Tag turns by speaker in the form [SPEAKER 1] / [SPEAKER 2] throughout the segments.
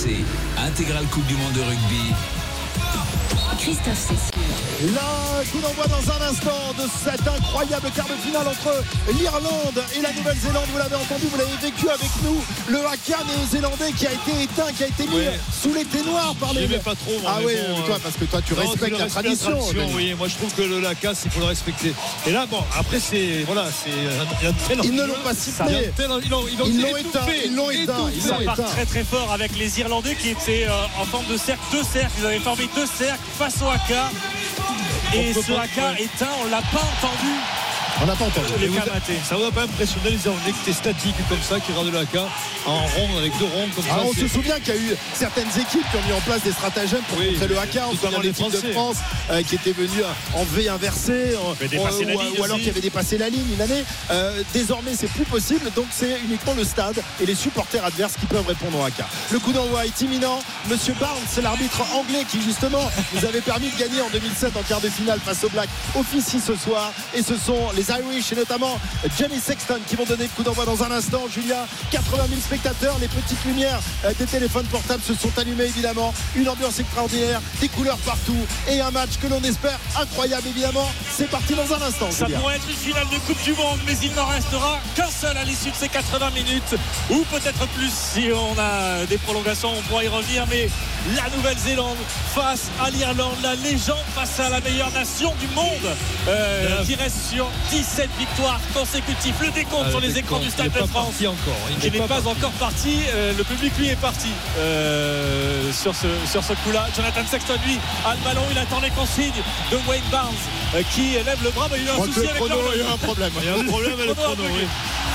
[SPEAKER 1] RMC, intégrale Coupe du Monde de rugby.
[SPEAKER 2] Christophe Cessieux.
[SPEAKER 3] Là, coup d'envoi dans un instant de cet incroyable quart de finale entre l'Irlande et la Nouvelle-Zélande. Vous l'avez entendu, vous l'avez vécu avec nous. Le haka néo-zélandais qui a été éteint, qui a été mis
[SPEAKER 4] Ouais.
[SPEAKER 3] sous les ténoirs par les.
[SPEAKER 4] Pas trop. moi,
[SPEAKER 3] Ah oui,
[SPEAKER 4] bon,
[SPEAKER 3] toi,
[SPEAKER 4] euh,
[SPEAKER 3] parce que toi, tu
[SPEAKER 4] non,
[SPEAKER 3] respectes la tradition.
[SPEAKER 4] Oui. Moi, je trouve que le, casse, il faut le respecter. Et là, bon, après, c'est. Voilà, c'est. Il y a de tels
[SPEAKER 3] Ils ne l'ont pas
[SPEAKER 4] tels- Ils l'ont
[SPEAKER 3] éteint, ils l'ont éteint,
[SPEAKER 5] Ça part très très fort avec les Irlandais qui étaient euh, en forme de cercle, deux cercles. Ils avaient formé deux cercles face au haka. Et ce haka
[SPEAKER 4] ouais.
[SPEAKER 5] éteint, on l'a pas entendu.
[SPEAKER 3] On n'a pas entendu.
[SPEAKER 5] Les
[SPEAKER 4] vous-
[SPEAKER 5] Kamaté.
[SPEAKER 4] Ça vous a pas impressionné les Irlandais qui étaient statiques comme ça, qui le haka en rond, avec deux ronds comme
[SPEAKER 3] Ah,
[SPEAKER 4] ça
[SPEAKER 3] on se souvient qu'il y a eu certaines équipes qui ont mis en place des stratagèmes pour
[SPEAKER 4] Oui,
[SPEAKER 3] contrer le haka. On se souvient de l'équipe de. France euh, qui était venue en V inversé, en- ou,
[SPEAKER 5] la
[SPEAKER 3] ou-
[SPEAKER 5] ligne
[SPEAKER 3] ou alors qui avait dépassé la ligne une année. Euh, désormais, c'est plus possible, donc c'est uniquement le stade et les supporters adverses qui peuvent répondre au haka. Le coup d'envoi est imminent. Monsieur Barnes, c'est l'arbitre anglais qui justement nous avait permis de gagner en 2007 en quart de finale face aux Blacks, officie ce soir. Et ce sont les Irish et notamment Jenny Sexton qui vont donner le coup d'envoi dans un instant. Julia, 80 000 spectateurs, les petites lumières euh, des téléphones portables se sont allumées évidemment. Une ambiance extraordinaire, des couleurs partout et un match que l'on espère incroyable évidemment. C'est parti dans un instant.
[SPEAKER 5] Ça
[SPEAKER 3] Julia.
[SPEAKER 5] pourrait être une finale de Coupe du Monde, mais il n'en restera qu'un seul à l'issue de ces 80 minutes, ou peut-être plus si on a des prolongations, on pourra y revenir. Mais la Nouvelle-Zélande face à l'Irlande, la légende face à la meilleure nation du monde, euh, qui reste sur 17 victoires consécutives. Le décompte
[SPEAKER 4] Ah,
[SPEAKER 5] sur les écrans du Stade de France.
[SPEAKER 4] Il
[SPEAKER 5] n'est
[SPEAKER 4] pas
[SPEAKER 5] pas encore parti. Euh, le public lui est parti euh, sur ce, sur ce coup-là. Jonathan Sexton lui a le ballon, il attend les consignes de Wayne Barnes euh, qui lève le bras, mais il a un souci
[SPEAKER 3] le
[SPEAKER 5] avec
[SPEAKER 3] chrono,
[SPEAKER 5] l'horloge.
[SPEAKER 3] il y a un problème.
[SPEAKER 4] Il y a un problème avec le
[SPEAKER 5] Chrono
[SPEAKER 4] chrono, oui.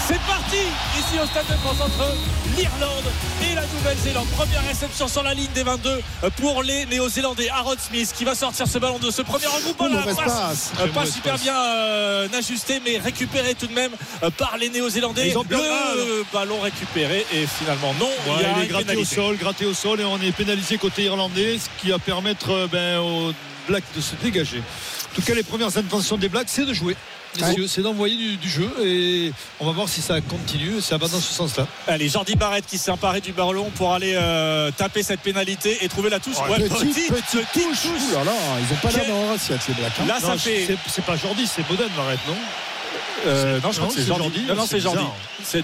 [SPEAKER 5] C'est parti ici au Stade de France entre l'Irlande et la Nouvelle-Zélande. Première réception sur la ligne des 22 pour les Néo-Zélandais. Aaron Smith qui va sortir ce ballon de ce premier regroupement.
[SPEAKER 3] Oh,
[SPEAKER 5] passe,
[SPEAKER 3] passe.
[SPEAKER 5] euh, pas super
[SPEAKER 4] passe.
[SPEAKER 5] bien euh, ajusté, mais récupéré tout de même euh, par les Néo-Zélandais.
[SPEAKER 4] Ils ont perdu-
[SPEAKER 5] le ballon récupéré et finalement non.
[SPEAKER 4] Ouais,
[SPEAKER 5] il y a
[SPEAKER 4] il est gratté au sol, gratté au sol et on est pénalisé côté irlandais, ce qui va permettre euh, ben, aux Blacks de se dégager. En tout cas, les premières intentions des Blacks, c'est de jouer. Messieurs, C'est d'envoyer du, du jeu et on va voir si ça continue. Ça va dans ce sens-là.
[SPEAKER 5] Allez, Jordi Barrett qui s'est emparé du ballon pour aller euh, taper cette pénalité et trouver la touche. Ouais,
[SPEAKER 3] Petite,
[SPEAKER 5] petite,
[SPEAKER 3] petite touche. Ouh là là, ils ont pas l'air
[SPEAKER 5] Quel-
[SPEAKER 3] dans leur assiette les Blacks. hein.
[SPEAKER 5] Là, ça
[SPEAKER 4] Non,
[SPEAKER 5] fait.
[SPEAKER 4] c'est- pas Jordi, c'est Boden, Barrett, non?
[SPEAKER 5] Euh, non, je crois que c'est Jordi. Non, non,
[SPEAKER 4] c'est
[SPEAKER 5] Jordi.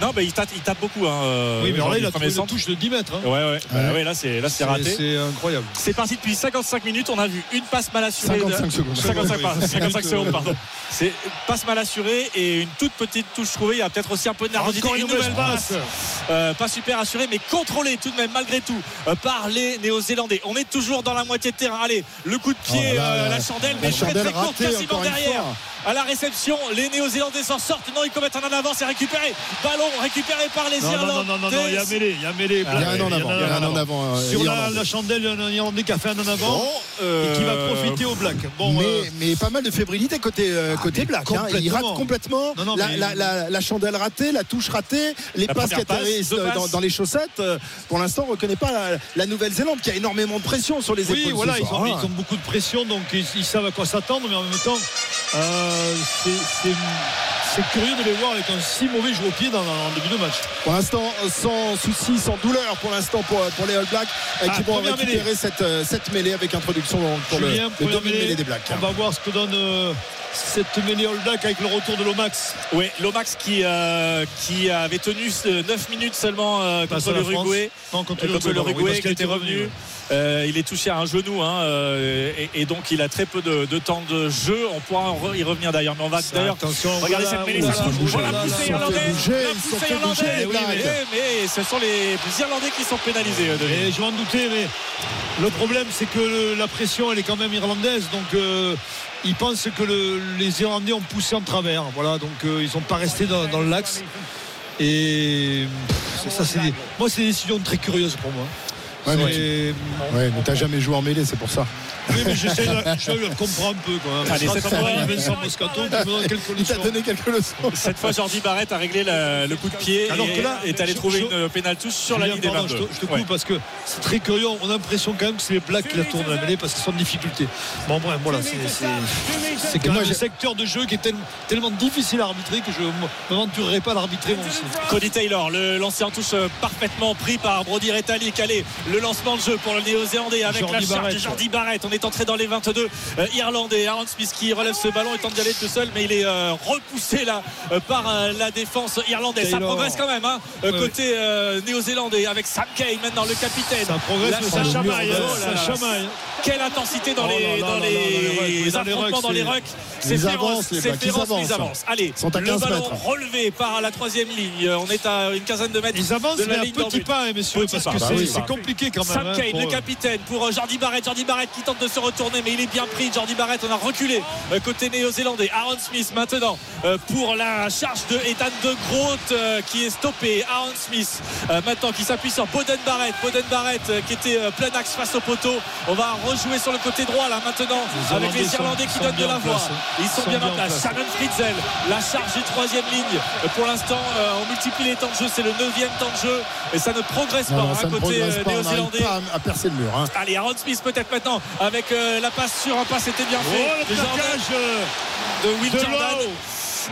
[SPEAKER 5] non, mais il tape, il tape beaucoup. Hein, euh,
[SPEAKER 4] Oui, mais alors là, il a trouvé une touche de 10 mètres. hein.
[SPEAKER 5] Ouais, ouais. Bah
[SPEAKER 3] Ouais.
[SPEAKER 5] ouais, là, c'est là, c'est
[SPEAKER 4] C'est-
[SPEAKER 5] raté.
[SPEAKER 4] C'est incroyable.
[SPEAKER 5] C'est parti depuis 55 minutes. On a vu une passe mal assurée. de-
[SPEAKER 3] 55 secondes.
[SPEAKER 5] 55,
[SPEAKER 4] Oui,
[SPEAKER 5] pardon,
[SPEAKER 4] oui.
[SPEAKER 5] 55 secondes, pardon. C'est passe mal assurée et une toute petite touche trouvée. Il y a peut-être aussi un peu de nervosité.
[SPEAKER 4] Encore une nouvelle passe.
[SPEAKER 5] Euh, pas super assurée, mais contrôlée tout de même, malgré tout, euh, par les Néo-Zélandais. On est toujours dans la moitié de terrain. Allez, le coup de pied,
[SPEAKER 3] Oh là là,
[SPEAKER 5] euh,
[SPEAKER 3] la-
[SPEAKER 5] chandelle,
[SPEAKER 3] la
[SPEAKER 5] mais très
[SPEAKER 3] chandelle
[SPEAKER 5] très courte, quasiment derrière. À la réception, les Néo-Zélandais s'en sortent. Non, ils commettent un en avant, c'est récupéré. Ballon récupéré par les
[SPEAKER 4] Non, non, non,
[SPEAKER 5] Irlandais.
[SPEAKER 4] non, non, non, il y a mêlé, il y a mêlé.
[SPEAKER 3] Il y a un en avant. Il y a un en avant.
[SPEAKER 4] Sur la,
[SPEAKER 3] Irlandais.
[SPEAKER 4] la chandelle, il y a un Irlandais qui a fait un en avant
[SPEAKER 5] Bon,
[SPEAKER 4] et qui va profiter au Black. Bon,
[SPEAKER 3] mais,
[SPEAKER 4] euh,
[SPEAKER 3] mais pas mal de fébrilité côté, euh, côté
[SPEAKER 4] mais
[SPEAKER 3] Black. hein. Il rate
[SPEAKER 4] complètement.
[SPEAKER 3] complètement
[SPEAKER 4] Non, non,
[SPEAKER 3] la,
[SPEAKER 4] mais-
[SPEAKER 3] la- la- la chandelle ratée, la touche ratée, les
[SPEAKER 5] La
[SPEAKER 3] passes qui dans, les chaussettes. Euh, Pour l'instant, on ne reconnaît pas la, la Nouvelle-Zélande qui a énormément de pression sur les
[SPEAKER 4] oui,
[SPEAKER 3] épaules.
[SPEAKER 4] voilà, ils ont, ils ont beaucoup de pression, donc ils, ils savent à quoi s'attendre, mais en même temps, euh, c'est- c'est curieux de les voir avec un si mauvais jeu au pied dans, en début de match.
[SPEAKER 3] Pour l'instant, sans souci, sans douleur pour l'instant pour, pour les All Blacks euh,
[SPEAKER 4] Ah,
[SPEAKER 3] qui vont récupérer
[SPEAKER 4] mêlée.
[SPEAKER 3] cette, euh, cette mêlée avec introduction pour le,
[SPEAKER 4] Julien,
[SPEAKER 3] le mêlée des Blacks.
[SPEAKER 4] On va voir ce que donne euh, cette mêlée All Black avec le retour de Lomax.
[SPEAKER 5] Oui, Lomax qui, euh, qui avait tenu ce 9 minutes seulement euh, contre l'Uruguay.
[SPEAKER 4] Non, contre
[SPEAKER 5] Euh, l'Uruguay qui était revenu. Euh, il est touché à un genou hein, euh, et, et donc il a très peu de, de temps de jeu. On pourra y revenir d'ailleurs, mais on va d'ailleurs.
[SPEAKER 4] attention,
[SPEAKER 5] cette la poussée irlandaise,
[SPEAKER 3] Blacks.
[SPEAKER 5] mais, ce sont les Irlandais qui sont pénalisés. euh.
[SPEAKER 4] Et je m'en doutais, mais le problème, c'est que la pression, elle est quand même irlandaise. Donc, euh, ils pensent que le- les Irlandais ont poussé en travers. Voilà, donc euh, ils sont pas restés dans, dans l'axe. Et pff, ça, c'est des- moi, c'est des décisions très curieuses pour moi.
[SPEAKER 3] Ouais, mais Ouais, mais t'as jamais joué en mêlée, c'est pour ça.
[SPEAKER 4] Oui, mais j'essaie de, le comprendre un peu quand même.
[SPEAKER 5] Allez, cette fois-
[SPEAKER 4] Vincent Moscato qui me donne quelques
[SPEAKER 3] Il t'a donné quelques leçons.
[SPEAKER 5] Cette fois, Jordi Barrett a réglé la- le coup de pied
[SPEAKER 4] Alors
[SPEAKER 5] et
[SPEAKER 4] que là,
[SPEAKER 5] est allé
[SPEAKER 4] je-
[SPEAKER 5] trouver
[SPEAKER 4] je-
[SPEAKER 5] une pénale touche sur la ligne des
[SPEAKER 4] pardon,
[SPEAKER 5] 22.
[SPEAKER 4] Je te, je te coupe
[SPEAKER 5] Ouais.
[SPEAKER 4] parce que c'est très curieux. On a l'impression quand même que c'est les Blacks qui la tournent la mêlée parce qu'ils sont en difficulté. Bon, bref, voilà, c'est, quand
[SPEAKER 3] moi,
[SPEAKER 4] même
[SPEAKER 3] j'ai-
[SPEAKER 4] un secteur de jeu qui est tellement, tellement difficile à arbitrer que je ne m'aventurerai pas à l'arbitrer moi aussi.
[SPEAKER 5] Cody Taylor, le lancer en touche euh, parfaitement pris par Brody Retallick. Allez, le lancement de jeu pour le Néo-Zélandais avec
[SPEAKER 4] Jordi
[SPEAKER 5] la charge
[SPEAKER 4] Barrett.
[SPEAKER 5] de Jordi Barrett. On est entré dans les 22 euh, Irlandais. Aaron Smith qui relève ce ballon, il tente d'y aller tout seul, mais il est euh, repoussé là euh, par la défense irlandaise. Ça progresse quand même, hein,
[SPEAKER 4] Ouais,
[SPEAKER 5] côté néo-zélandais avec Sam Kane maintenant le capitaine.
[SPEAKER 4] Ça progresse,
[SPEAKER 5] La
[SPEAKER 4] ça chamaille. hein,
[SPEAKER 5] Oh là
[SPEAKER 4] Ça
[SPEAKER 5] là.
[SPEAKER 4] chamaille.
[SPEAKER 5] Quelle intensité dans
[SPEAKER 4] Oh
[SPEAKER 5] les,
[SPEAKER 4] là
[SPEAKER 5] dans
[SPEAKER 4] là
[SPEAKER 5] les,
[SPEAKER 4] les
[SPEAKER 5] affrontements, dans les rucks. C'est féroce, c'est
[SPEAKER 3] ils
[SPEAKER 5] féroce, mais ils
[SPEAKER 3] avancent.
[SPEAKER 5] Allez, le
[SPEAKER 3] 15
[SPEAKER 5] ballon relevé par la troisième ligne. On est à une quinzaine de mètres.
[SPEAKER 4] Ils avancent,
[SPEAKER 5] de
[SPEAKER 4] mais à petit pas, hein, messieurs, parce que
[SPEAKER 3] Bah
[SPEAKER 4] c'est compliqué quand même.
[SPEAKER 5] Sam
[SPEAKER 4] hein,
[SPEAKER 5] Kane, le capitaine, pour Jordi Barrett. Jordi Barrett qui tente de se retourner, mais il est bien pris. Jordi Barrett, on a reculé euh, côté néo-zélandais. Aaron Smith maintenant euh, pour la charge de Ethan de Groot euh, qui est stoppé. Aaron Smith maintenant qui s'appuie sur Boden Barrett. Boden Barrett qui était plein axe face au poteau. On va rejouer sur le côté droit là maintenant
[SPEAKER 4] Les
[SPEAKER 5] avec les
[SPEAKER 4] Irlandais sont-
[SPEAKER 5] qui donnent de la voix.
[SPEAKER 4] hein.
[SPEAKER 5] Ils sont
[SPEAKER 4] Sont
[SPEAKER 5] bien
[SPEAKER 4] bien
[SPEAKER 5] en place. Shannon Fritzel, la charge du troisième ligne. Pour l'instant, on multiplie les temps de jeu. C'est le neuvième temps de jeu et ça ne progresse pas hein, côté néo-zélandais.
[SPEAKER 3] à, à percer le mur. hein.
[SPEAKER 5] Allez, Aaron Smith peut-être maintenant avec euh, la passe sur un pas, c'était bien
[SPEAKER 4] Oh,
[SPEAKER 5] fait.
[SPEAKER 4] le
[SPEAKER 5] Jordan
[SPEAKER 4] plaquage euh,
[SPEAKER 5] de Will
[SPEAKER 4] de
[SPEAKER 5] Jordan.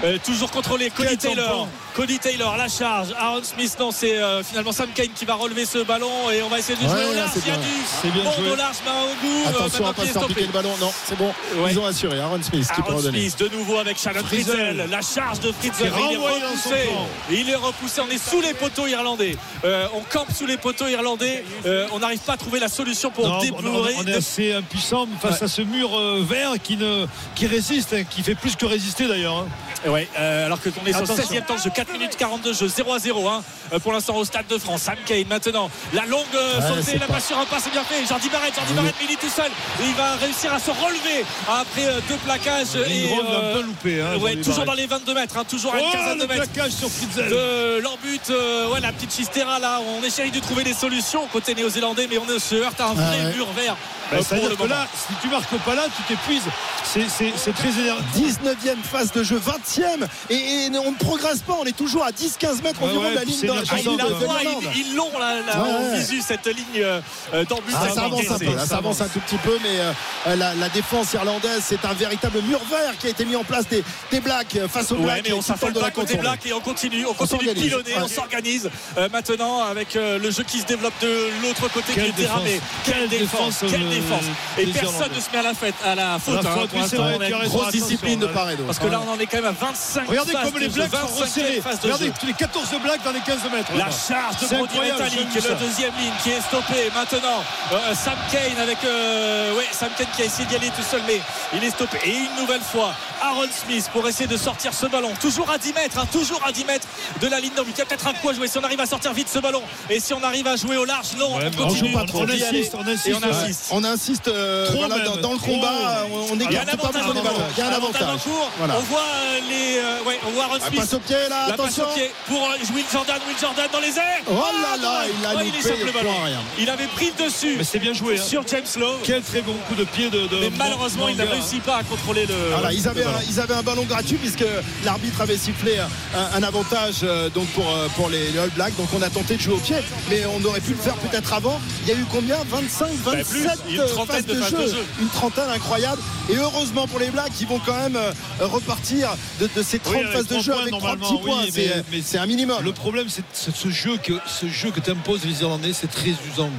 [SPEAKER 5] Euh, toujours contrôlé Cody Taylor. Cody Taylor la charge Aaron Smith non c'est euh, finalement Sam Kane qui va relever ce ballon et on va essayer de jouer
[SPEAKER 3] Ouais,
[SPEAKER 5] au large il y a.
[SPEAKER 4] C'est
[SPEAKER 5] du
[SPEAKER 4] bien
[SPEAKER 5] bon
[SPEAKER 4] joué.
[SPEAKER 5] au large mais au bout euh,
[SPEAKER 3] Attention à pas se faire piquer le ballon. Non, c'est bon.
[SPEAKER 5] Ouais.
[SPEAKER 3] Ils ont assuré. Aaron Smith qui peut
[SPEAKER 5] Aaron
[SPEAKER 3] redonner.
[SPEAKER 5] Smith de nouveau avec Shannon.
[SPEAKER 4] Frizzell
[SPEAKER 5] la charge de
[SPEAKER 4] est
[SPEAKER 5] il est repoussé il est repoussé on est sous les poteaux irlandais Euh, on campe sous les poteaux irlandais Euh, on n'arrive pas à trouver la solution pour
[SPEAKER 4] Non, on, on est assez impuissant face à ce mur euh, vert qui, ne, qui résiste, hein, qui fait plus que résister d'ailleurs. hein.
[SPEAKER 5] Ouais, euh, alors que qu'on est
[SPEAKER 4] Attention.
[SPEAKER 5] 16e temps de jeu, 4 minutes 42 jeu, 0 à 0 hein, pour l'instant au stade de France. Sam Kane maintenant, la longue euh,
[SPEAKER 3] Ouais,
[SPEAKER 5] sautée, la
[SPEAKER 3] pas-
[SPEAKER 5] passe sur un pas, c'est bien fait. Jordi Barrett, Jordi Barrett, mais il est tout seul. Et il va réussir à se relever après euh, deux plaquages. et,
[SPEAKER 4] l'a
[SPEAKER 5] euh,
[SPEAKER 4] loupé. Hein,
[SPEAKER 5] ouais, toujours dans les 22 mètres, hein, toujours à une
[SPEAKER 4] Oh,
[SPEAKER 5] quinzaine de mètres
[SPEAKER 4] sur
[SPEAKER 5] de leur but. euh, ouais, la petite chistera là, on essaye de trouver des solutions côté néo-zélandais, mais on se heurte à un vrai
[SPEAKER 3] Ah ouais.
[SPEAKER 5] mur vert.
[SPEAKER 4] Ben,
[SPEAKER 5] euh,
[SPEAKER 4] C'est-à-dire
[SPEAKER 5] le
[SPEAKER 4] que
[SPEAKER 5] moment.
[SPEAKER 4] là, si tu marques pas là, tu t'épuises. C'est- C'est c'est très énervant.
[SPEAKER 3] 19e phase de jeu, 20e. Et, et on ne progresse pas. On est toujours à 10-15 mètres
[SPEAKER 4] Ouais,
[SPEAKER 3] environ
[SPEAKER 4] ouais,
[SPEAKER 3] de la ligne de,
[SPEAKER 5] Ah, la ils, ils l'ont
[SPEAKER 3] ouais.
[SPEAKER 5] visu cette ligne euh, d'embut.
[SPEAKER 3] Ah,
[SPEAKER 5] Ça
[SPEAKER 3] ça
[SPEAKER 5] va
[SPEAKER 3] avance un
[SPEAKER 5] encaisser.
[SPEAKER 3] peu, là, ça avance un tout petit peu, mais euh, la, la défense irlandaise, c'est un véritable mur vert qui a été mis en place des, des Blacks euh, face aux
[SPEAKER 5] Ouais,
[SPEAKER 3] Blacks
[SPEAKER 5] mais on s'affole pas
[SPEAKER 3] la
[SPEAKER 5] côté
[SPEAKER 3] contourner.
[SPEAKER 5] black et on continue, on continue de
[SPEAKER 3] s'organise.
[SPEAKER 5] pilonner, on s'organise euh, maintenant avec euh, le jeu qui se développe de l'autre côté
[SPEAKER 4] Quelle
[SPEAKER 5] qui est déramé.
[SPEAKER 4] défense.
[SPEAKER 5] Quelle
[SPEAKER 4] Quelle
[SPEAKER 5] défense,
[SPEAKER 4] défense,
[SPEAKER 5] défense. Et personne ne se met à la fête, à la faute.
[SPEAKER 4] la
[SPEAKER 5] hein,
[SPEAKER 4] faute, oui, vrai,
[SPEAKER 5] on a une grosse discipline
[SPEAKER 3] de
[SPEAKER 5] de
[SPEAKER 3] part et d'autre.
[SPEAKER 5] Parce que là, on en est quand même à 25
[SPEAKER 4] Regardez comme les Blacks sont
[SPEAKER 5] 25
[SPEAKER 4] resserrés. Regardez les 14 Blacks dans les 15 mètres.
[SPEAKER 5] La charge de Brody Metallic, le deuxième ligne qui est stoppé maintenant. Euh, Sam Kane avec euh, ouais, Sam Kane qui a essayé d'y aller tout seul, mais il est stoppé. Et une nouvelle fois, Aaron Smith pour essayer de sortir ce ballon. Toujours à 10 mètres, hein, toujours à 10 mètres de la ligne d'en but. Il y a peut-être un coup à jouer si on arrive à sortir vite ce ballon. Et si on arrive à jouer au large, non,
[SPEAKER 4] Ouais,
[SPEAKER 5] on continue.
[SPEAKER 3] joue pas trop.
[SPEAKER 4] On.
[SPEAKER 5] Et
[SPEAKER 4] Ouais.
[SPEAKER 5] insiste.
[SPEAKER 3] On insiste euh, voilà, dans, dans le combat, on, on
[SPEAKER 5] Il y a un
[SPEAKER 3] écarte pas
[SPEAKER 5] en
[SPEAKER 3] les ballons.
[SPEAKER 5] cours.
[SPEAKER 3] Il y a un avantage. Voilà.
[SPEAKER 5] On voit euh, les, euh, ouais, on voit
[SPEAKER 3] Ah,
[SPEAKER 5] Smith.
[SPEAKER 3] passe au pied là,
[SPEAKER 5] La passe
[SPEAKER 3] attention.
[SPEAKER 5] au pied pour euh, Will Jordan, Will Jordan dans les airs.
[SPEAKER 3] Oh là là, il a
[SPEAKER 5] Ouais,
[SPEAKER 3] loupé
[SPEAKER 5] échappe le ballon. Il avait pris le dessus
[SPEAKER 4] Mais c'est bien joué. hein.
[SPEAKER 5] sur James Lowe.
[SPEAKER 4] Quel très bon coup de pied de. de
[SPEAKER 5] Mais malheureusement, il ne
[SPEAKER 4] Manga.
[SPEAKER 5] réussit pas à contrôler le.
[SPEAKER 3] Voilà, ils, avaient
[SPEAKER 5] le
[SPEAKER 3] un,
[SPEAKER 5] ballon.
[SPEAKER 3] ils avaient un ballon gratuit puisque l'arbitre avait sifflé un, un avantage euh, donc pour, euh, pour les, les All Blacks. Donc on a tenté de jouer au pied, mais on aurait pu le faire peut-être avant. Il y a eu combien? 25, 27
[SPEAKER 5] plus, une
[SPEAKER 3] euh,
[SPEAKER 5] trentaine
[SPEAKER 3] phases
[SPEAKER 5] de
[SPEAKER 3] de,
[SPEAKER 5] phases
[SPEAKER 3] jeu.
[SPEAKER 5] de jeu.
[SPEAKER 3] Une trentaine incroyable. Et heureusement pour les Blacks, ils vont quand même euh, repartir de, de ces 30
[SPEAKER 4] Oui, avec
[SPEAKER 3] phases de jeu
[SPEAKER 4] points,
[SPEAKER 3] avec trois
[SPEAKER 4] normalement,
[SPEAKER 3] petits points.
[SPEAKER 4] oui, mais- mais
[SPEAKER 3] c'est un minimum.
[SPEAKER 4] Le problème, c'est ce jeu que ce jeu que t'imposent les Irlandais, c'est très usant.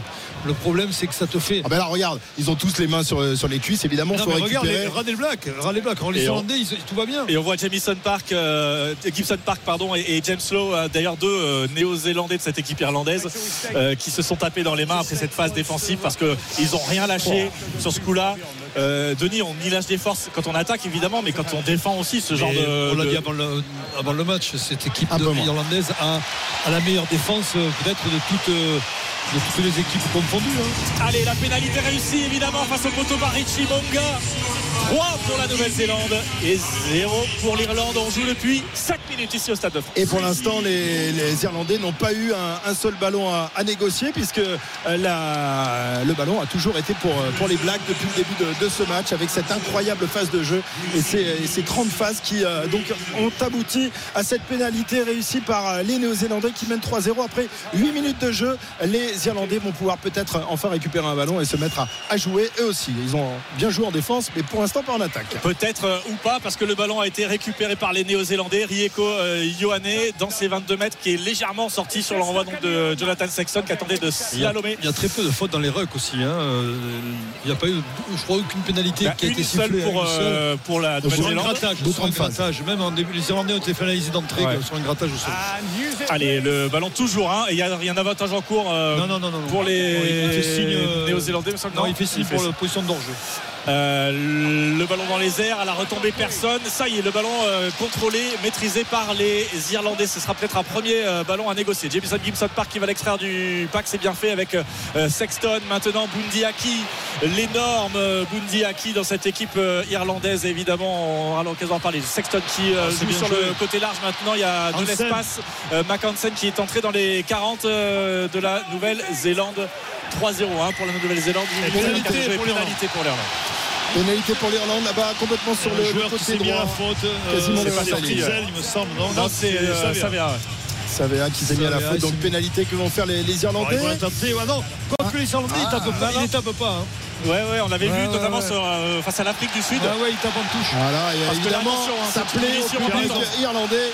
[SPEAKER 4] Le problème, c'est que ça te fait.
[SPEAKER 3] Ah ben là, regarde, ils ont tous les mains sur, euh, sur les cuisses, évidemment,
[SPEAKER 4] Non,
[SPEAKER 3] faut
[SPEAKER 4] mais regarde,
[SPEAKER 3] récupérer.
[SPEAKER 4] les, regarde les
[SPEAKER 5] Et on-
[SPEAKER 4] Irlandais, ils- tout va bien.
[SPEAKER 5] Et on voit Jamison Park, euh, Gibson Park pardon, et, et James Lowe, euh, d'ailleurs deux euh, néo-zélandais de cette équipe irlandaise, euh, qui se sont tapés dans les mains après cette phase défensive parce qu'ils n'ont rien lâché sur ce coup-là. Euh, Denis, on y lâche des forces quand on attaque évidemment, mais quand on défend aussi ce genre de.
[SPEAKER 4] on l'a dit avant le, avant le match, cette équipe de irlandaise a, a la meilleure défense peut-être de toutes, euh, les équipes confondues. hein.
[SPEAKER 5] Allez, la pénalité réussie évidemment face au poteau par Richie Monga. 3 pour la Nouvelle-Zélande et 0 pour l'Irlande. On joue depuis 7 minutes ici au Stade de France.
[SPEAKER 3] Et pour l'instant, les, Irlandais n'ont pas eu un, seul ballon à, négocier puisque euh, le ballon a toujours été pour, euh, pour les Blacks depuis le début de, ce match avec cette incroyable phase de jeu et ces, et ces 30 phases qui euh, donc ont abouti à cette pénalité réussie par les Néo-Zélandais qui mènent 3-0 après 8 minutes de jeu. Les Irlandais vont pouvoir peut-être enfin récupérer un ballon et se mettre à, à jouer eux aussi. Ils ont bien joué en défense, mais pour l'instant, l'instant pas en attaque.
[SPEAKER 5] Peut-être euh, ou pas parce que le ballon a été récupéré par les Néo-Zélandais. Rieko euh, Ioane dans ses 22 mètres qui est légèrement sorti sur le renvoi donc de Jonathan Sexton qui attendait de slalomer.
[SPEAKER 4] Il y a très peu de fautes dans les rucks aussi. hein. Euh, Il n'y a pas eu, je crois, aucune pénalité
[SPEAKER 5] a
[SPEAKER 4] qui a été
[SPEAKER 5] seule
[SPEAKER 4] sifflée.
[SPEAKER 5] pour,
[SPEAKER 4] une seule.
[SPEAKER 5] euh, pour la
[SPEAKER 4] un
[SPEAKER 5] Nouvelle-Zélande.
[SPEAKER 4] sur un
[SPEAKER 3] de
[SPEAKER 4] grattage. Même en début, les Irlandais ont été pénalisés d'entrée
[SPEAKER 5] Ouais.
[SPEAKER 4] sur un grattage au sol.
[SPEAKER 5] Allez, le ballon toujours. hein, et il y a rien d'avantage en cours euh,
[SPEAKER 4] Non, non, non, non.
[SPEAKER 5] pour les
[SPEAKER 4] Non, il fait signe, euh,
[SPEAKER 5] Néo-Zélandais.
[SPEAKER 4] Non, il fait signe pour la position d'hors-jeu.
[SPEAKER 5] Euh, le ballon dans les airs, à la retombée personne. Ça y est, le ballon euh, contrôlé, maîtrisé par les Irlandais. Ce sera peut-être un premier euh, ballon à négocier. Jamison Gibson Park qui va l'extraire du pack, c'est bien fait avec Sexton. Maintenant Bundy Aki, l'énorme euh, Bundy Aki dans cette équipe irlandaise. Évidemment, on aura l'occasion d'en parler. Sexton qui
[SPEAKER 4] Ah,
[SPEAKER 5] joue sur
[SPEAKER 4] joué.
[SPEAKER 5] le côté large. Maintenant, il y a de l'espace. Mackensen qui est entré dans les 40 euh, de la Nouvelle-Zélande. 3-0 hein, pour la Nouvelle-Zélande. Une
[SPEAKER 4] pénalité pour
[SPEAKER 5] pénalité pour l'Irlande.
[SPEAKER 3] Pénalité pour l'Irlande là-bas, complètement sur le,
[SPEAKER 4] joueur
[SPEAKER 3] le
[SPEAKER 4] qui
[SPEAKER 3] côté
[SPEAKER 4] s'est mis à
[SPEAKER 3] droit.
[SPEAKER 4] la faute. euh,
[SPEAKER 3] Quasiment
[SPEAKER 4] c'est
[SPEAKER 3] le
[SPEAKER 4] pas d'elle, il me semble. Non,
[SPEAKER 5] Non, c'est euh, ouais.
[SPEAKER 3] Savea qui s'est mis à la faute, donc
[SPEAKER 4] il
[SPEAKER 3] pénalité que vont faire les, les
[SPEAKER 4] Ouais,
[SPEAKER 3] Irlandais.
[SPEAKER 4] il tenter. Ouais, non, quoique les Irlandais, ils tapent pas. Ils les tapent pas. hein.
[SPEAKER 5] Ouais, ouais, on avait
[SPEAKER 4] Ouais,
[SPEAKER 5] vu
[SPEAKER 4] ouais,
[SPEAKER 5] notamment
[SPEAKER 4] ouais.
[SPEAKER 5] sur, euh, face à l'Afrique du Sud.
[SPEAKER 4] Ah ouais, ils tapent en touche.
[SPEAKER 3] Voilà, et
[SPEAKER 5] Parce que
[SPEAKER 3] évidemment,
[SPEAKER 5] là, attention, hein,
[SPEAKER 3] ça plaît au public irlandais euh,